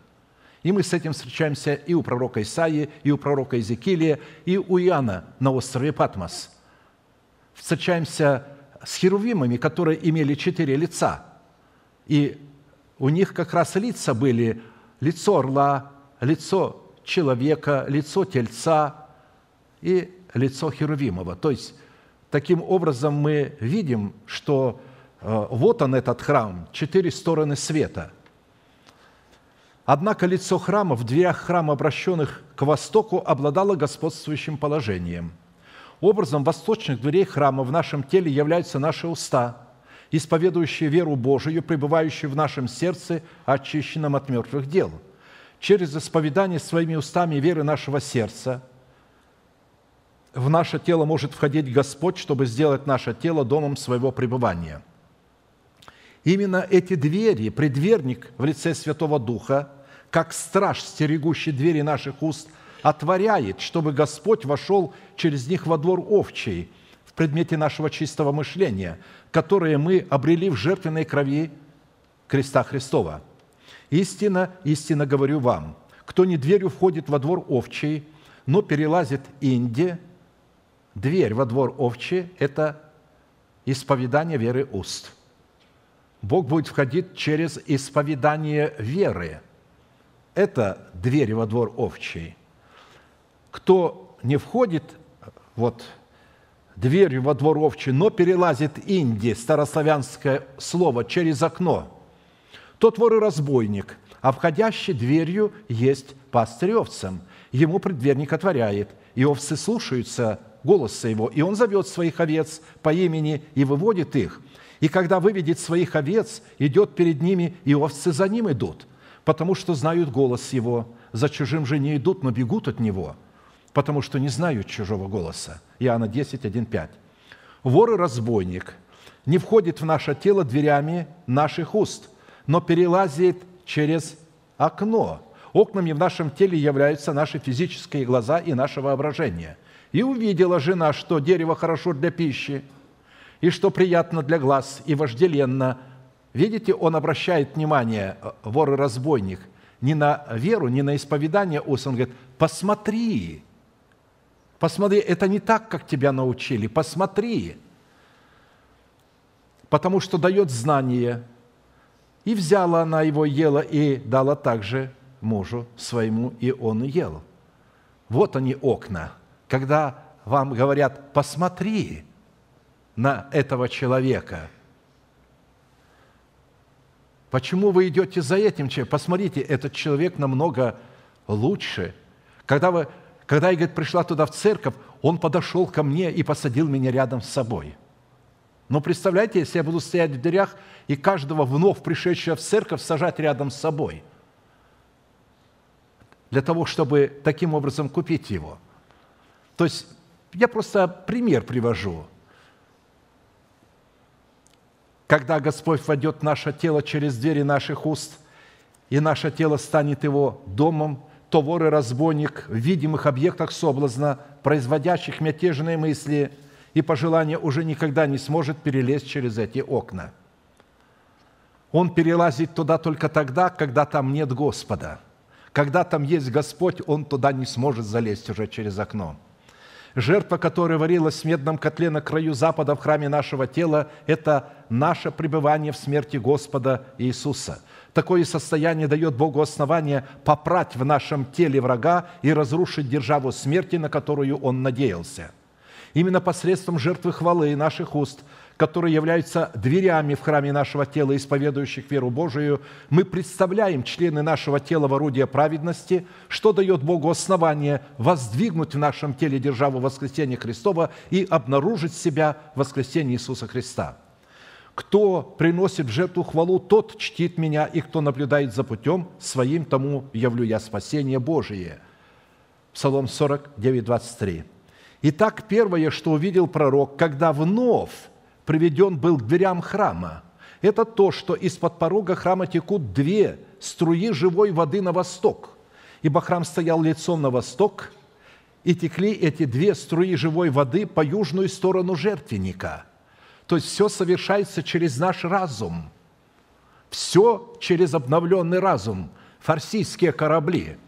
И мы с этим встречаемся и у пророка Исаии, и у пророка Иезекиилия, и у Иоанна на острове Патмос. Встречаемся с херувимами, которые имели четыре лица. И у них как раз лица были лицо орла, лицо человека, лицо тельца и лицо Херувимова. То есть, таким образом мы видим, что э, вот он этот храм, четыре стороны света. Однако лицо храма в дверях храма, обращенных к востоку, обладало господствующим положением. Образом восточных дверей храма в нашем теле являются наши уста, исповедующие веру Божию, пребывающие в нашем сердце, очищенном от мертвых дел – через исповедание своими устами веры нашего сердца в наше тело может входить Господь, чтобы сделать наше тело домом своего пребывания. Именно эти двери, предверник в лице Святого Духа, как страж, стерегущий двери наших уст, отворяет, чтобы Господь вошел через них во двор овчий в предмете нашего чистого мышления, которое мы обрели в жертвенной крови креста Христова – Истина, истинно говорю вам, кто не дверью входит во двор овчий, но перелазит инде, дверь во двор овчий – это исповедание веры уст. Бог будет входить через исповедание веры. Это дверь во двор овчий. Кто не входит вот дверью во двор овчий, но перелазит инди, старославянское слово, через окно – тот вор и разбойник, а входящий дверью есть пастырь овцам. Ему предверник отворяет, и овцы слушаются голоса его, и он зовет своих овец по имени и выводит их. И когда выведет своих овец, идет перед ними, и овцы за ним идут, потому что знают голос его. За чужим же не идут, но бегут от него, потому что не знают чужого голоса. Иоанна 10, 1, 5. Вор и разбойник не входит в наше тело дверями наших уст, но перелазит через окно. Окнами в нашем теле являются наши физические глаза и наше воображение. И увидела жена, что дерево хорошо для пищи, и что приятно для глаз, и вожделенно. Видите, он обращает внимание, э, вор и разбойник, не на веру, не на исповедание уст. Он говорит, посмотри, посмотри, это не так, как тебя научили, посмотри. Потому что дает знание, и взяла она его, ела, и дала также мужу своему, и он ел. Вот они окна. Когда вам говорят, посмотри на этого человека. Почему вы идете за этим человеком? Посмотрите, этот человек намного лучше. Когда, вы, когда я говорит, пришла туда в церковь, он подошел ко мне и посадил меня рядом с собой – но представляете, если я буду стоять в дверях и каждого вновь пришедшего в церковь сажать рядом с собой, для того, чтобы таким образом купить его. То есть я просто пример привожу. Когда Господь войдет в наше тело через двери наших уст, и наше тело станет его домом, то вор и разбойник в видимых объектах соблазна, производящих мятежные мысли – и по желанию уже никогда не сможет перелезть через эти окна. Он перелазит туда только тогда, когда там нет Господа. Когда там есть Господь, он туда не сможет залезть уже через окно. Жертва, которая варилась в медном котле на краю запада в храме нашего тела, это наше пребывание в смерти Господа Иисуса. Такое состояние дает Богу основание попрать в нашем теле врага и разрушить державу смерти, на которую он надеялся. Именно посредством жертвы хвалы наших уст – которые являются дверями в храме нашего тела, исповедующих веру Божию, мы представляем члены нашего тела в орудие праведности, что дает Богу основание воздвигнуть в нашем теле державу воскресения Христова и обнаружить себя в воскресении Иисуса Христа. Кто приносит жертву хвалу, тот чтит меня, и кто наблюдает за путем своим, тому явлю я спасение Божие. Псалом 49, 23. Итак, первое, что увидел пророк, когда вновь приведен был к дверям храма. Это то, что из-под порога храма текут две струи живой воды на восток. Ибо храм стоял лицом на восток, и текли эти две струи живой воды по южную сторону жертвенника. То есть все совершается через наш разум. Все через обновленный разум. Фарсийские корабли,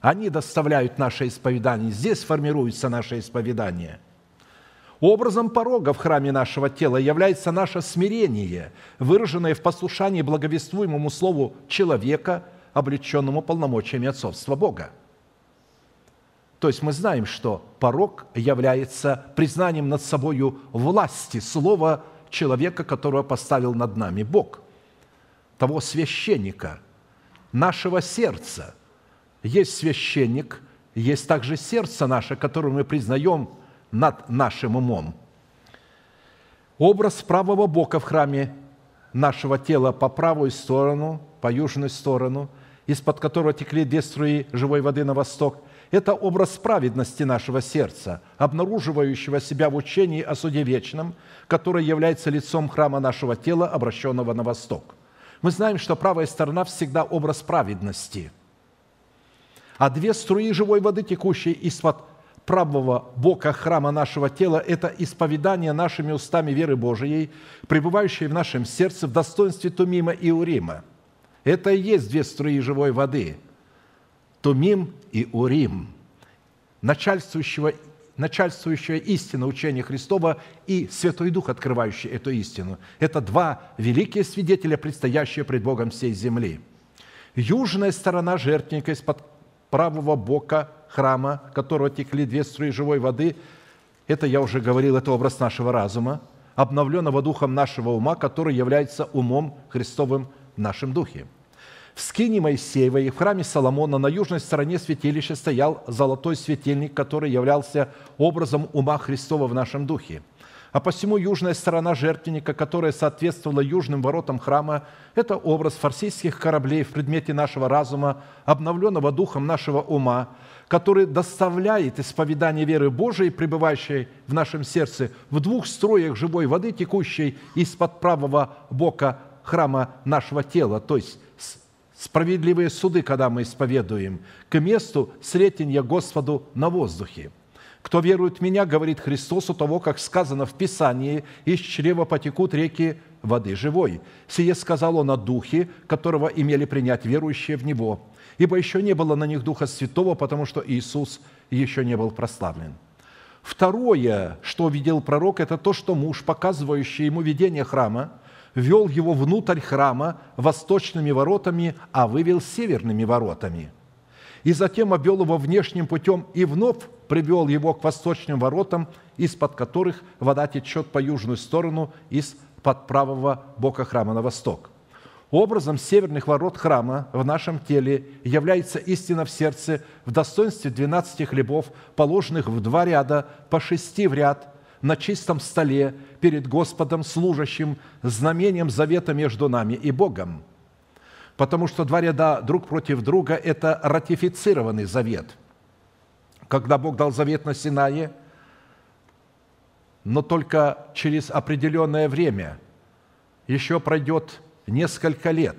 они доставляют наше исповедание. Здесь формируется наше исповедание – Образом порога в храме нашего тела является наше смирение, выраженное в послушании благовествуемому слову человека, облеченному полномочиями отцовства Бога. То есть мы знаем, что порог является признанием над собою власти слова человека, которого поставил над нами Бог, того священника, нашего сердца. Есть священник, есть также сердце наше, которое мы признаем – над нашим умом. Образ правого бока в храме нашего тела по правую сторону, по южную сторону, из-под которого текли две струи живой воды на восток, это образ праведности нашего сердца, обнаруживающего себя в учении о суде вечном, которое является лицом храма нашего тела, обращенного на восток. Мы знаем, что правая сторона всегда образ праведности, а две струи живой воды, текущие из-под правого бока храма нашего тела – это исповедание нашими устами веры Божией, пребывающей в нашем сердце в достоинстве Тумима и Урима. Это и есть две струи живой воды – Тумим и Урим, начальствующего начальствующая истина учения Христова и Святой Дух, открывающий эту истину. Это два великие свидетеля, предстоящие пред Богом всей земли. Южная сторона жертвенника из-под правого бока храма, которого текли две струи живой воды, это, я уже говорил, это образ нашего разума, обновленного духом нашего ума, который является умом Христовым в нашем духе. В скине Моисеевой в храме Соломона на южной стороне святилища стоял золотой светильник, который являлся образом ума Христова в нашем духе – а посему южная сторона жертвенника, которая соответствовала южным воротам храма, это образ фарсийских кораблей в предмете нашего разума, обновленного духом нашего ума, который доставляет исповедание веры Божией, пребывающей в нашем сердце, в двух строях живой воды, текущей из-под правого бока храма нашего тела, то есть справедливые суды, когда мы исповедуем, к месту сретения Господу на воздухе – кто верует в Меня, говорит Христос, у того, как сказано в Писании, из чрева потекут реки воды живой. Сие сказал Он о Духе, которого имели принять верующие в Него. Ибо еще не было на них Духа Святого, потому что Иисус еще не был прославлен. Второе, что видел пророк, это то, что муж, показывающий ему видение храма, вел его внутрь храма восточными воротами, а вывел северными воротами. И затем обвел его внешним путем и вновь привел его к восточным воротам, из-под которых вода течет по южную сторону из-под правого бока храма на восток. Образом северных ворот храма в нашем теле является истина в сердце в достоинстве 12 хлебов, положенных в два ряда, по шести в ряд, на чистом столе перед Господом, служащим знамением завета между нами и Богом. Потому что два ряда друг против друга – это ратифицированный завет – когда Бог дал завет на Синае, но только через определенное время. Еще пройдет несколько лет.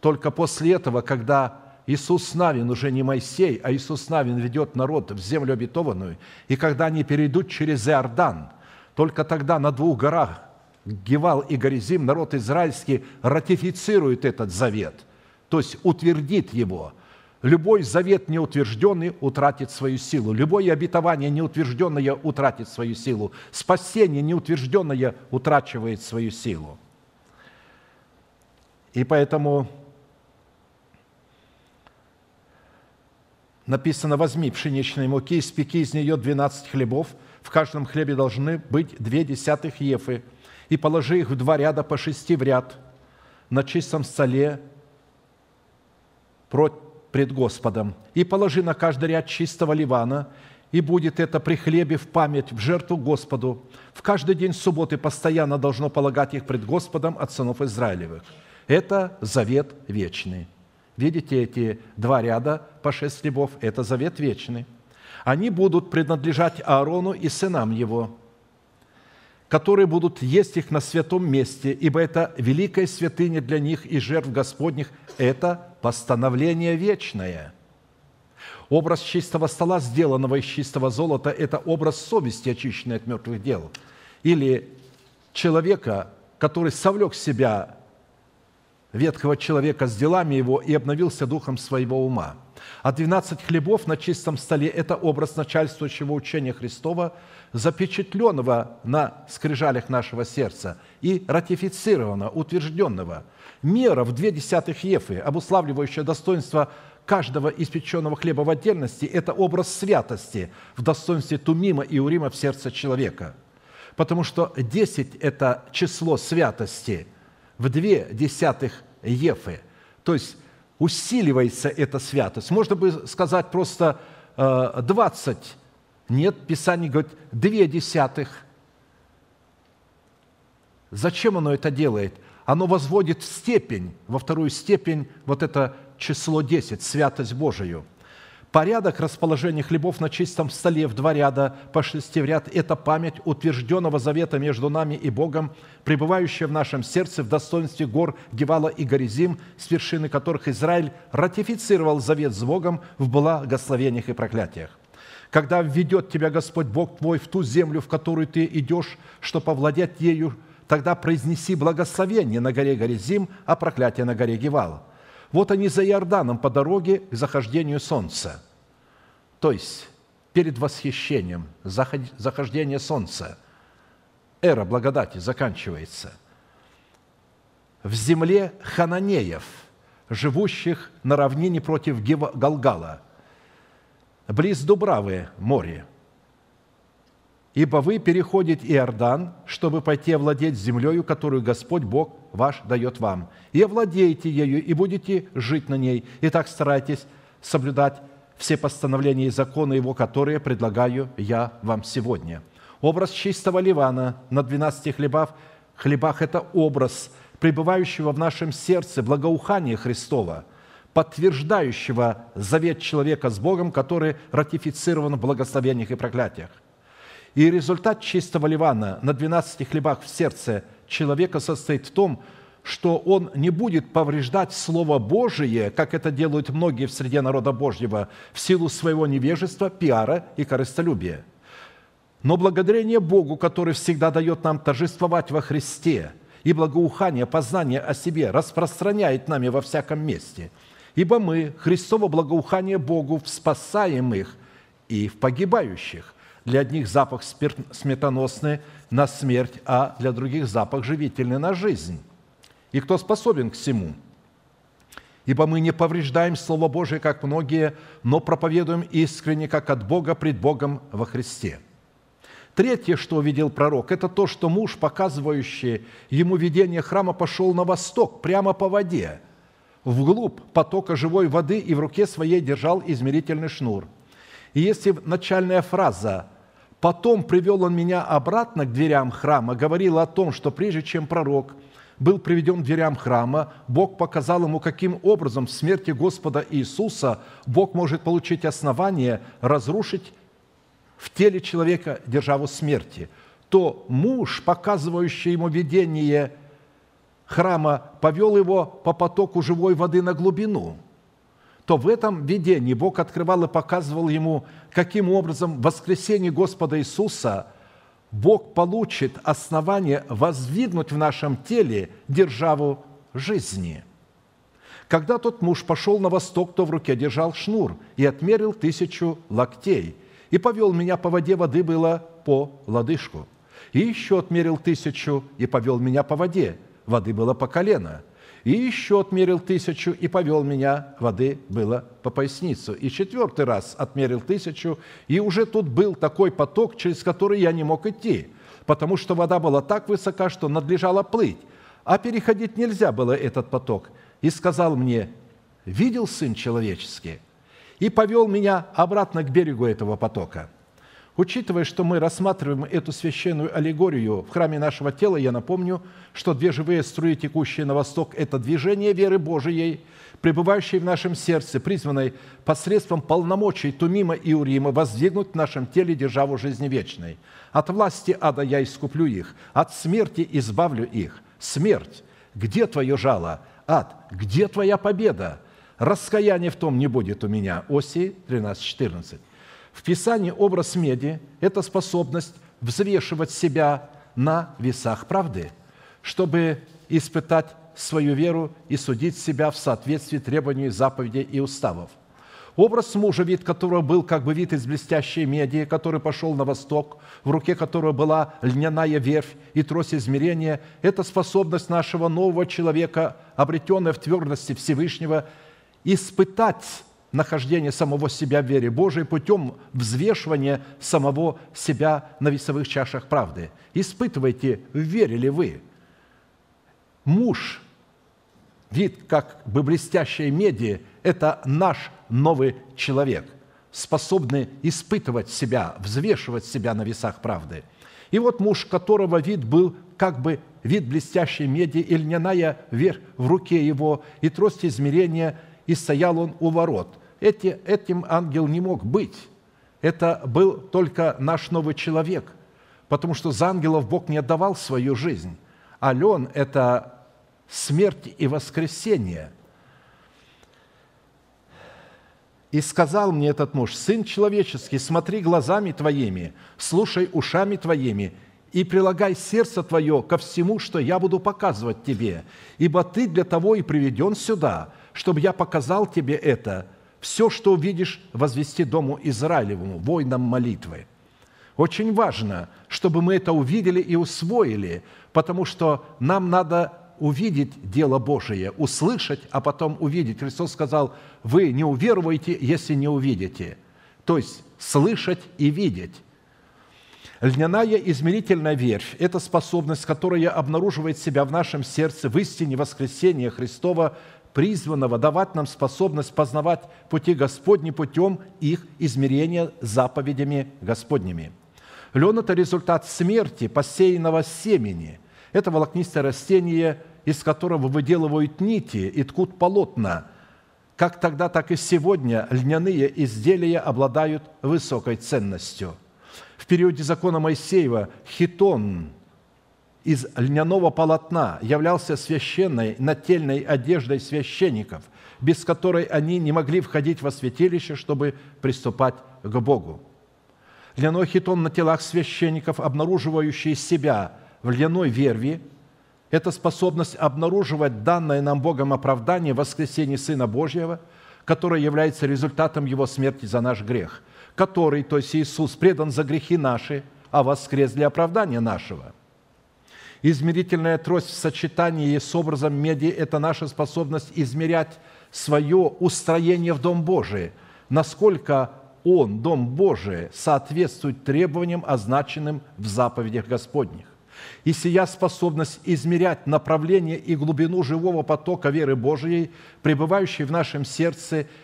Только после этого, когда Иисус Навин, уже не Моисей, а Иисус Навин ведет народ в землю обетованную, и когда они перейдут через Иордан, Только тогда на двух горах, Гевал и Горизим, народ израильский ратифицирует этот завет, то есть утвердит его. Любой завет неутвержденный утратит свою силу. Любое обетование неутвержденное утратит свою силу. Спасение неутвержденное утрачивает свою силу. И поэтому написано, возьми пшеничной муки, испеки из нее 12 хлебов, в каждом хлебе должны быть две десятых ефы, и положи их в два ряда по шести в ряд на чистом столе пред Господом. И положи на каждый ряд чистого ливана, и будет это при хлебе в память, в жертву Господу. В каждый день субботы постоянно должно полагать их пред Господом от сынов Израилевых. Это завет вечный. Видите эти два ряда по шесть хлебов? Это завет вечный. Они будут принадлежать Аарону и сынам его, которые будут есть их на святом месте, ибо это великая святыня для них и жертв Господних – это постановление вечное. Образ чистого стола, сделанного из чистого золота – это образ совести, очищенной от мертвых дел. Или человека, который совлек себя ветхого человека с делами его и обновился духом своего ума. А 12 хлебов на чистом столе – это образ начальствующего учения Христова, запечатленного на скрижалях нашего сердца и ратифицированного, утвержденного. Мера в две десятых ефы, обуславливающая достоинство каждого испеченного хлеба в отдельности, это образ святости в достоинстве Тумима и Урима в сердце человека. Потому что 10 – это число святости – в две десятых ефы. То есть усиливается эта святость. Можно бы сказать просто 20. Э, Нет, Писание говорит две десятых. Зачем оно это делает? Оно возводит в степень, во вторую степень вот это число 10, святость Божию – Порядок расположения хлебов на чистом столе в два ряда по шести в ряд – это память утвержденного завета между нами и Богом, пребывающая в нашем сердце в достоинстве гор Гевала и Горизим, с вершины которых Израиль ратифицировал завет с Богом в благословениях и проклятиях. Когда введет тебя Господь Бог твой в ту землю, в которую ты идешь, чтобы овладеть ею, тогда произнеси благословение на горе Горизим, а проклятие на горе Гевал – вот они за Иорданом по дороге к захождению солнца. То есть перед восхищением, захождение солнца, эра благодати заканчивается. В земле хананеев, живущих на равнине против Галгала, близ Дубравы море – Ибо вы переходите Иордан, чтобы пойти овладеть землею, которую Господь Бог ваш дает вам. И овладеете ею, и будете жить на ней. И так старайтесь соблюдать все постановления и законы Его, которые предлагаю я вам сегодня. Образ чистого Ливана на 12 хлебах, хлебах – это образ пребывающего в нашем сердце благоухания Христова, подтверждающего завет человека с Богом, который ратифицирован в благословениях и проклятиях. И результат чистого ливана на 12 хлебах в сердце человека состоит в том, что он не будет повреждать Слово Божие, как это делают многие в среде народа Божьего, в силу своего невежества, пиара и корыстолюбия. Но благодарение Богу, который всегда дает нам торжествовать во Христе, и благоухание, познание о себе распространяет нами во всяком месте. Ибо мы, Христово благоухание Богу, в спасаемых и в погибающих – для одних запах сметоносный на смерть, а для других запах живительный на жизнь. И кто способен к всему? Ибо мы не повреждаем Слово Божие, как многие, но проповедуем искренне, как от Бога пред Богом во Христе. Третье, что увидел пророк, это то, что муж, показывающий ему видение храма, пошел на восток, прямо по воде, вглубь потока живой воды и в руке своей держал измерительный шнур. И если начальная фраза Потом привел он меня обратно к дверям храма, говорил о том, что прежде чем пророк был приведен к дверям храма, Бог показал ему, каким образом в смерти Господа Иисуса Бог может получить основание разрушить в теле человека державу смерти. То муж, показывающий ему видение храма, повел его по потоку живой воды на глубину – то в этом видении Бог открывал и показывал ему, каким образом воскресение Господа Иисуса Бог получит основание воздвигнуть в нашем теле державу жизни. Когда тот муж пошел на восток, то в руке держал шнур и отмерил тысячу локтей, и повел меня по воде, воды было по лодыжку. И еще отмерил тысячу и повел меня по воде, воды было по колено – и еще отмерил тысячу и повел меня, воды было по поясницу. И четвертый раз отмерил тысячу, и уже тут был такой поток, через который я не мог идти, потому что вода была так высока, что надлежало плыть, а переходить нельзя было этот поток. И сказал мне, видел Сын Человеческий, и повел меня обратно к берегу этого потока – Учитывая, что мы рассматриваем эту священную аллегорию в храме нашего тела, я напомню, что две живые струи, текущие на восток, это движение веры Божией, пребывающей в нашем сердце, призванной посредством полномочий Тумима и Урима воздвигнуть в нашем теле державу жизни вечной. От власти ада я искуплю их, от смерти избавлю их. Смерть, где твое жало? Ад, где твоя победа? Раскаяния в том не будет у меня. Оси 13.14. В Писании образ меди – это способность взвешивать себя на весах правды, чтобы испытать свою веру и судить себя в соответствии требований заповедей и уставов. Образ мужа, вид которого был как бы вид из блестящей меди, который пошел на восток, в руке которого была льняная верфь и трость измерения, это способность нашего нового человека, обретенная в твердости Всевышнего, испытать нахождение самого себя в вере Божией путем взвешивания самого себя на весовых чашах правды. Испытывайте, верили вы. Муж, вид как бы блестящей меди, это наш новый человек, способный испытывать себя, взвешивать себя на весах правды. И вот муж, которого вид был как бы вид блестящей меди и льняная верх в руке его, и трость измерения, и стоял он у ворот – эти, этим ангел не мог быть. Это был только наш новый человек, потому что за ангелов Бог не отдавал свою жизнь. А лен – это смерть и воскресение. И сказал мне этот муж, «Сын человеческий, смотри глазами твоими, слушай ушами твоими, и прилагай сердце твое ко всему, что я буду показывать тебе, ибо ты для того и приведен сюда, чтобы я показал тебе это, все, что увидишь, возвести Дому Израилевому, воинам молитвы. Очень важно, чтобы мы это увидели и усвоили, потому что нам надо увидеть дело Божие, услышать, а потом увидеть. Христос сказал, вы не уверуете, если не увидите. То есть слышать и видеть. Льняная измерительная верфь – это способность, которая обнаруживает себя в нашем сердце в истине воскресения Христова призванного давать нам способность познавать пути Господни путем их измерения заповедями Господними. Лен – это результат смерти посеянного семени. Это волокнистое растение, из которого выделывают нити и ткут полотна. Как тогда, так и сегодня льняные изделия обладают высокой ценностью. В периоде закона Моисеева хитон – из льняного полотна являлся священной нательной одеждой священников, без которой они не могли входить во святилище, чтобы приступать к Богу. Льняной хитон на телах священников, обнаруживающий себя в льняной верви, это способность обнаруживать данное нам Богом оправдание воскресения Сына Божьего, которое является результатом Его смерти за наш грех, который, то есть Иисус, предан за грехи наши, а воскрес для оправдания нашего – Измерительная трость в сочетании с образом меди – это наша способность измерять свое устроение в Дом Божий, насколько он, Дом Божий, соответствует требованиям, означенным в заповедях Господних. И сия способность измерять направление и глубину живого потока веры Божией, пребывающей в нашем сердце –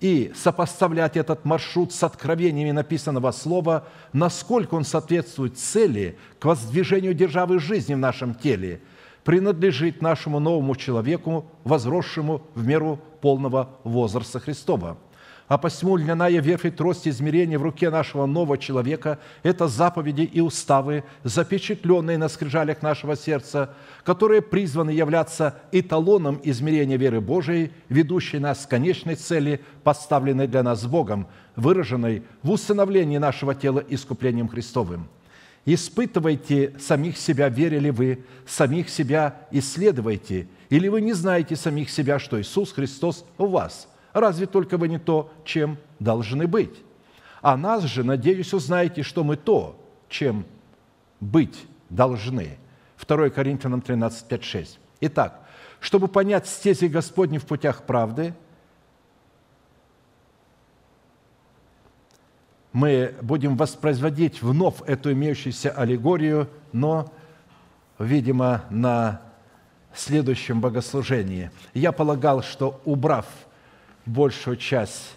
и сопоставлять этот маршрут с откровениями написанного слова, насколько он соответствует цели к воздвижению державы жизни в нашем теле, принадлежит нашему новому человеку, возросшему в меру полного возраста Христова – а посему льняная верфь и трость измерения в руке нашего нового человека – это заповеди и уставы, запечатленные на скрижалях нашего сердца, которые призваны являться эталоном измерения веры Божией, ведущей нас к конечной цели, поставленной для нас Богом, выраженной в усыновлении нашего тела искуплением Христовым. Испытывайте самих себя, верили вы, самих себя исследуйте. Или вы не знаете самих себя, что Иисус Христос у вас? Разве только вы не то, чем должны быть? А нас же, надеюсь, узнаете, что мы то, чем быть должны. 2 Коринфянам 13, 5, 6. Итак, чтобы понять стези Господни в путях правды, мы будем воспроизводить вновь эту имеющуюся аллегорию, но, видимо, на следующем богослужении. Я полагал, что убрав большую часть,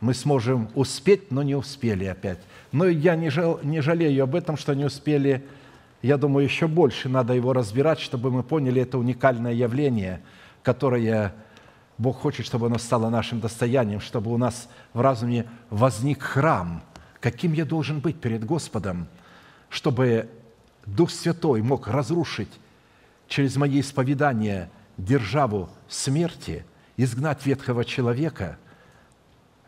мы сможем успеть, но не успели опять. Но я не, жал, не жалею об этом, что не успели. Я думаю, еще больше надо его разбирать, чтобы мы поняли это уникальное явление, которое Бог хочет, чтобы оно стало нашим достоянием, чтобы у нас в разуме возник храм. Каким я должен быть перед Господом, чтобы Дух Святой мог разрушить через мои исповедания державу смерти, изгнать ветхого человека,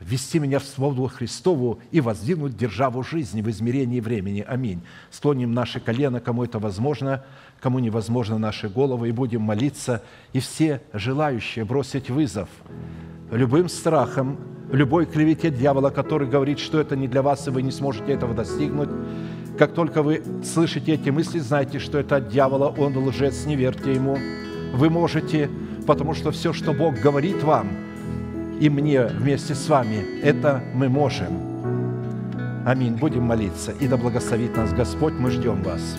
ввести меня в свободу Христову и воздвигнуть державу жизни в измерении времени. Аминь. Склоним наши колено, кому это возможно – кому невозможно наши головы, и будем молиться, и все желающие бросить вызов любым страхом, любой клевете дьявола, который говорит, что это не для вас, и вы не сможете этого достигнуть, как только вы слышите эти мысли, знайте, что это от дьявола, он лжец, не верьте ему. Вы можете, потому что все, что Бог говорит вам и мне вместе с вами, это мы можем. Аминь. Будем молиться. И да благословит нас Господь, мы ждем вас.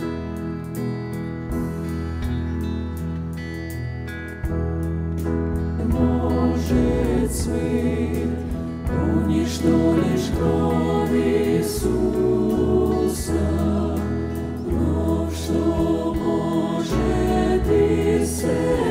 свет, но ничто лишь кровь Иисуса, кровь, что может исцелить,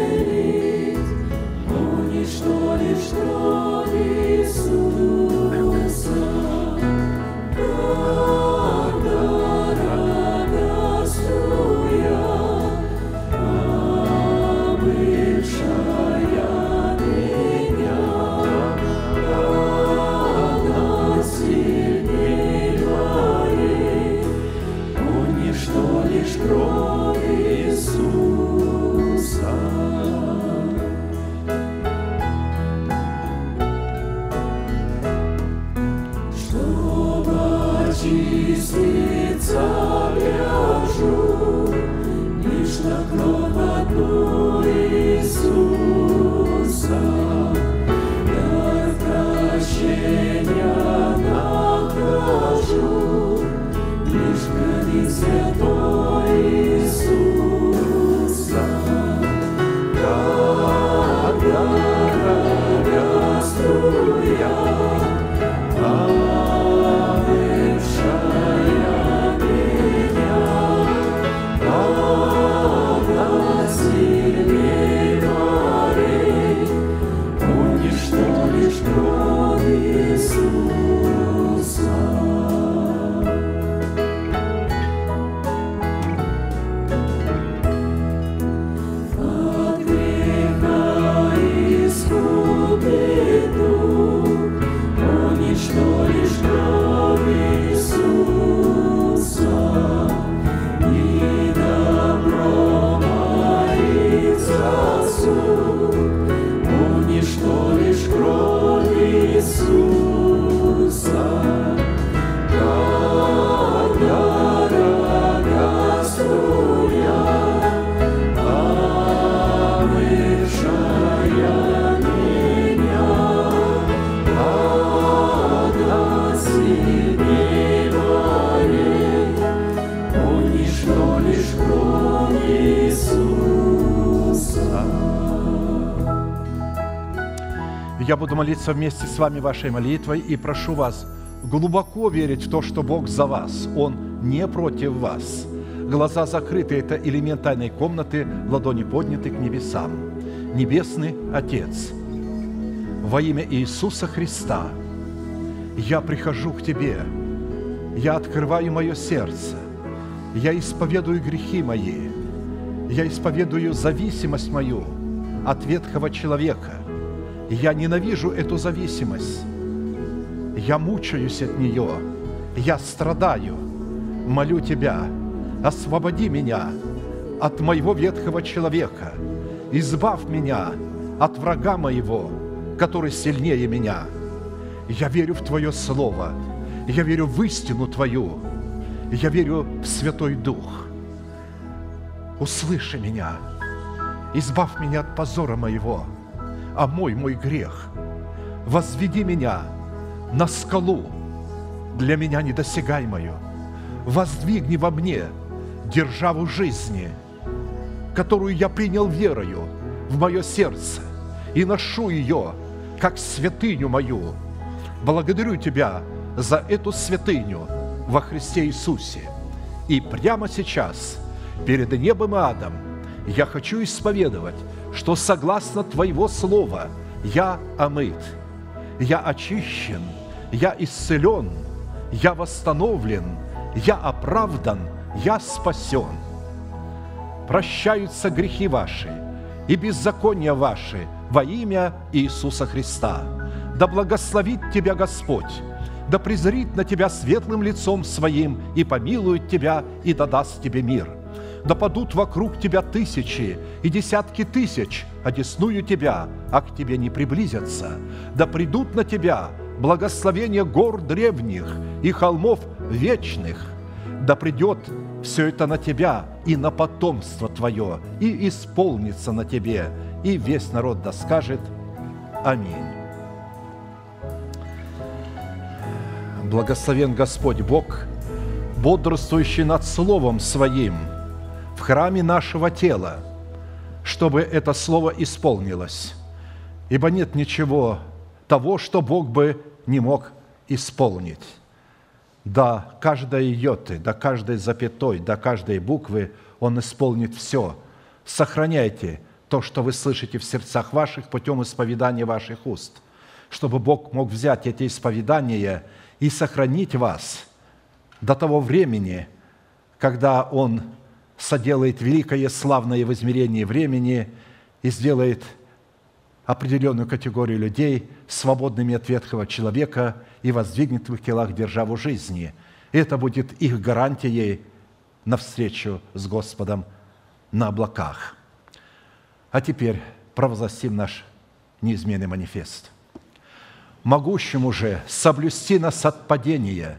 молиться вместе с вами вашей молитвой и прошу вас глубоко верить в то, что Бог за вас, Он не против вас. Глаза закрыты – это элемент тайной комнаты, ладони подняты к небесам. Небесный Отец, во имя Иисуса Христа я прихожу к Тебе, я открываю мое сердце, я исповедую грехи мои, я исповедую зависимость мою от ветхого человека, я ненавижу эту зависимость. Я мучаюсь от нее. Я страдаю. молю Тебя, освободи меня от моего ветхого человека, избавь меня от врага моего, который сильнее меня. Я верю в Твое Слово, я верю в истину Твою, я верю в Святой Дух. Услыши меня, избавь меня от позора моего, а мой мой грех. Возведи меня на скалу, для меня недосягаемую. Воздвигни во мне державу жизни, которую я принял верою в мое сердце и ношу ее, как святыню мою. Благодарю Тебя за эту святыню во Христе Иисусе. И прямо сейчас, перед небом и адом, я хочу исповедовать, что согласно Твоего Слова я омыт, я очищен, я исцелен – я восстановлен, я оправдан, я спасен. Прощаются грехи ваши и беззакония ваши во имя Иисуса Христа. Да благословит тебя Господь, да презрит на тебя светлым лицом своим и помилует тебя и дадаст тебе мир. Да падут вокруг тебя тысячи и десятки тысяч, одесную тебя, а к тебе не приблизятся. Да придут на тебя благословение гор древних и холмов вечных. Да придет все это на тебя и на потомство твое, и исполнится на тебе, и весь народ да скажет Аминь. Благословен Господь Бог, бодрствующий над Словом Своим в храме нашего тела, чтобы это Слово исполнилось. Ибо нет ничего того, что Бог бы не мог исполнить. До каждой йоты, до каждой запятой, до каждой буквы Он исполнит все. Сохраняйте то, что вы слышите в сердцах ваших путем исповедания ваших уст, чтобы Бог мог взять эти исповедания и сохранить вас до того времени, когда Он соделает великое славное возмерение времени и сделает – определенную категорию людей свободными от ветхого человека и воздвигнет в их телах державу жизни. И это будет их гарантией навстречу с Господом на облаках. А теперь провозгласим наш неизменный манифест. «Могущему же соблюсти нас от падения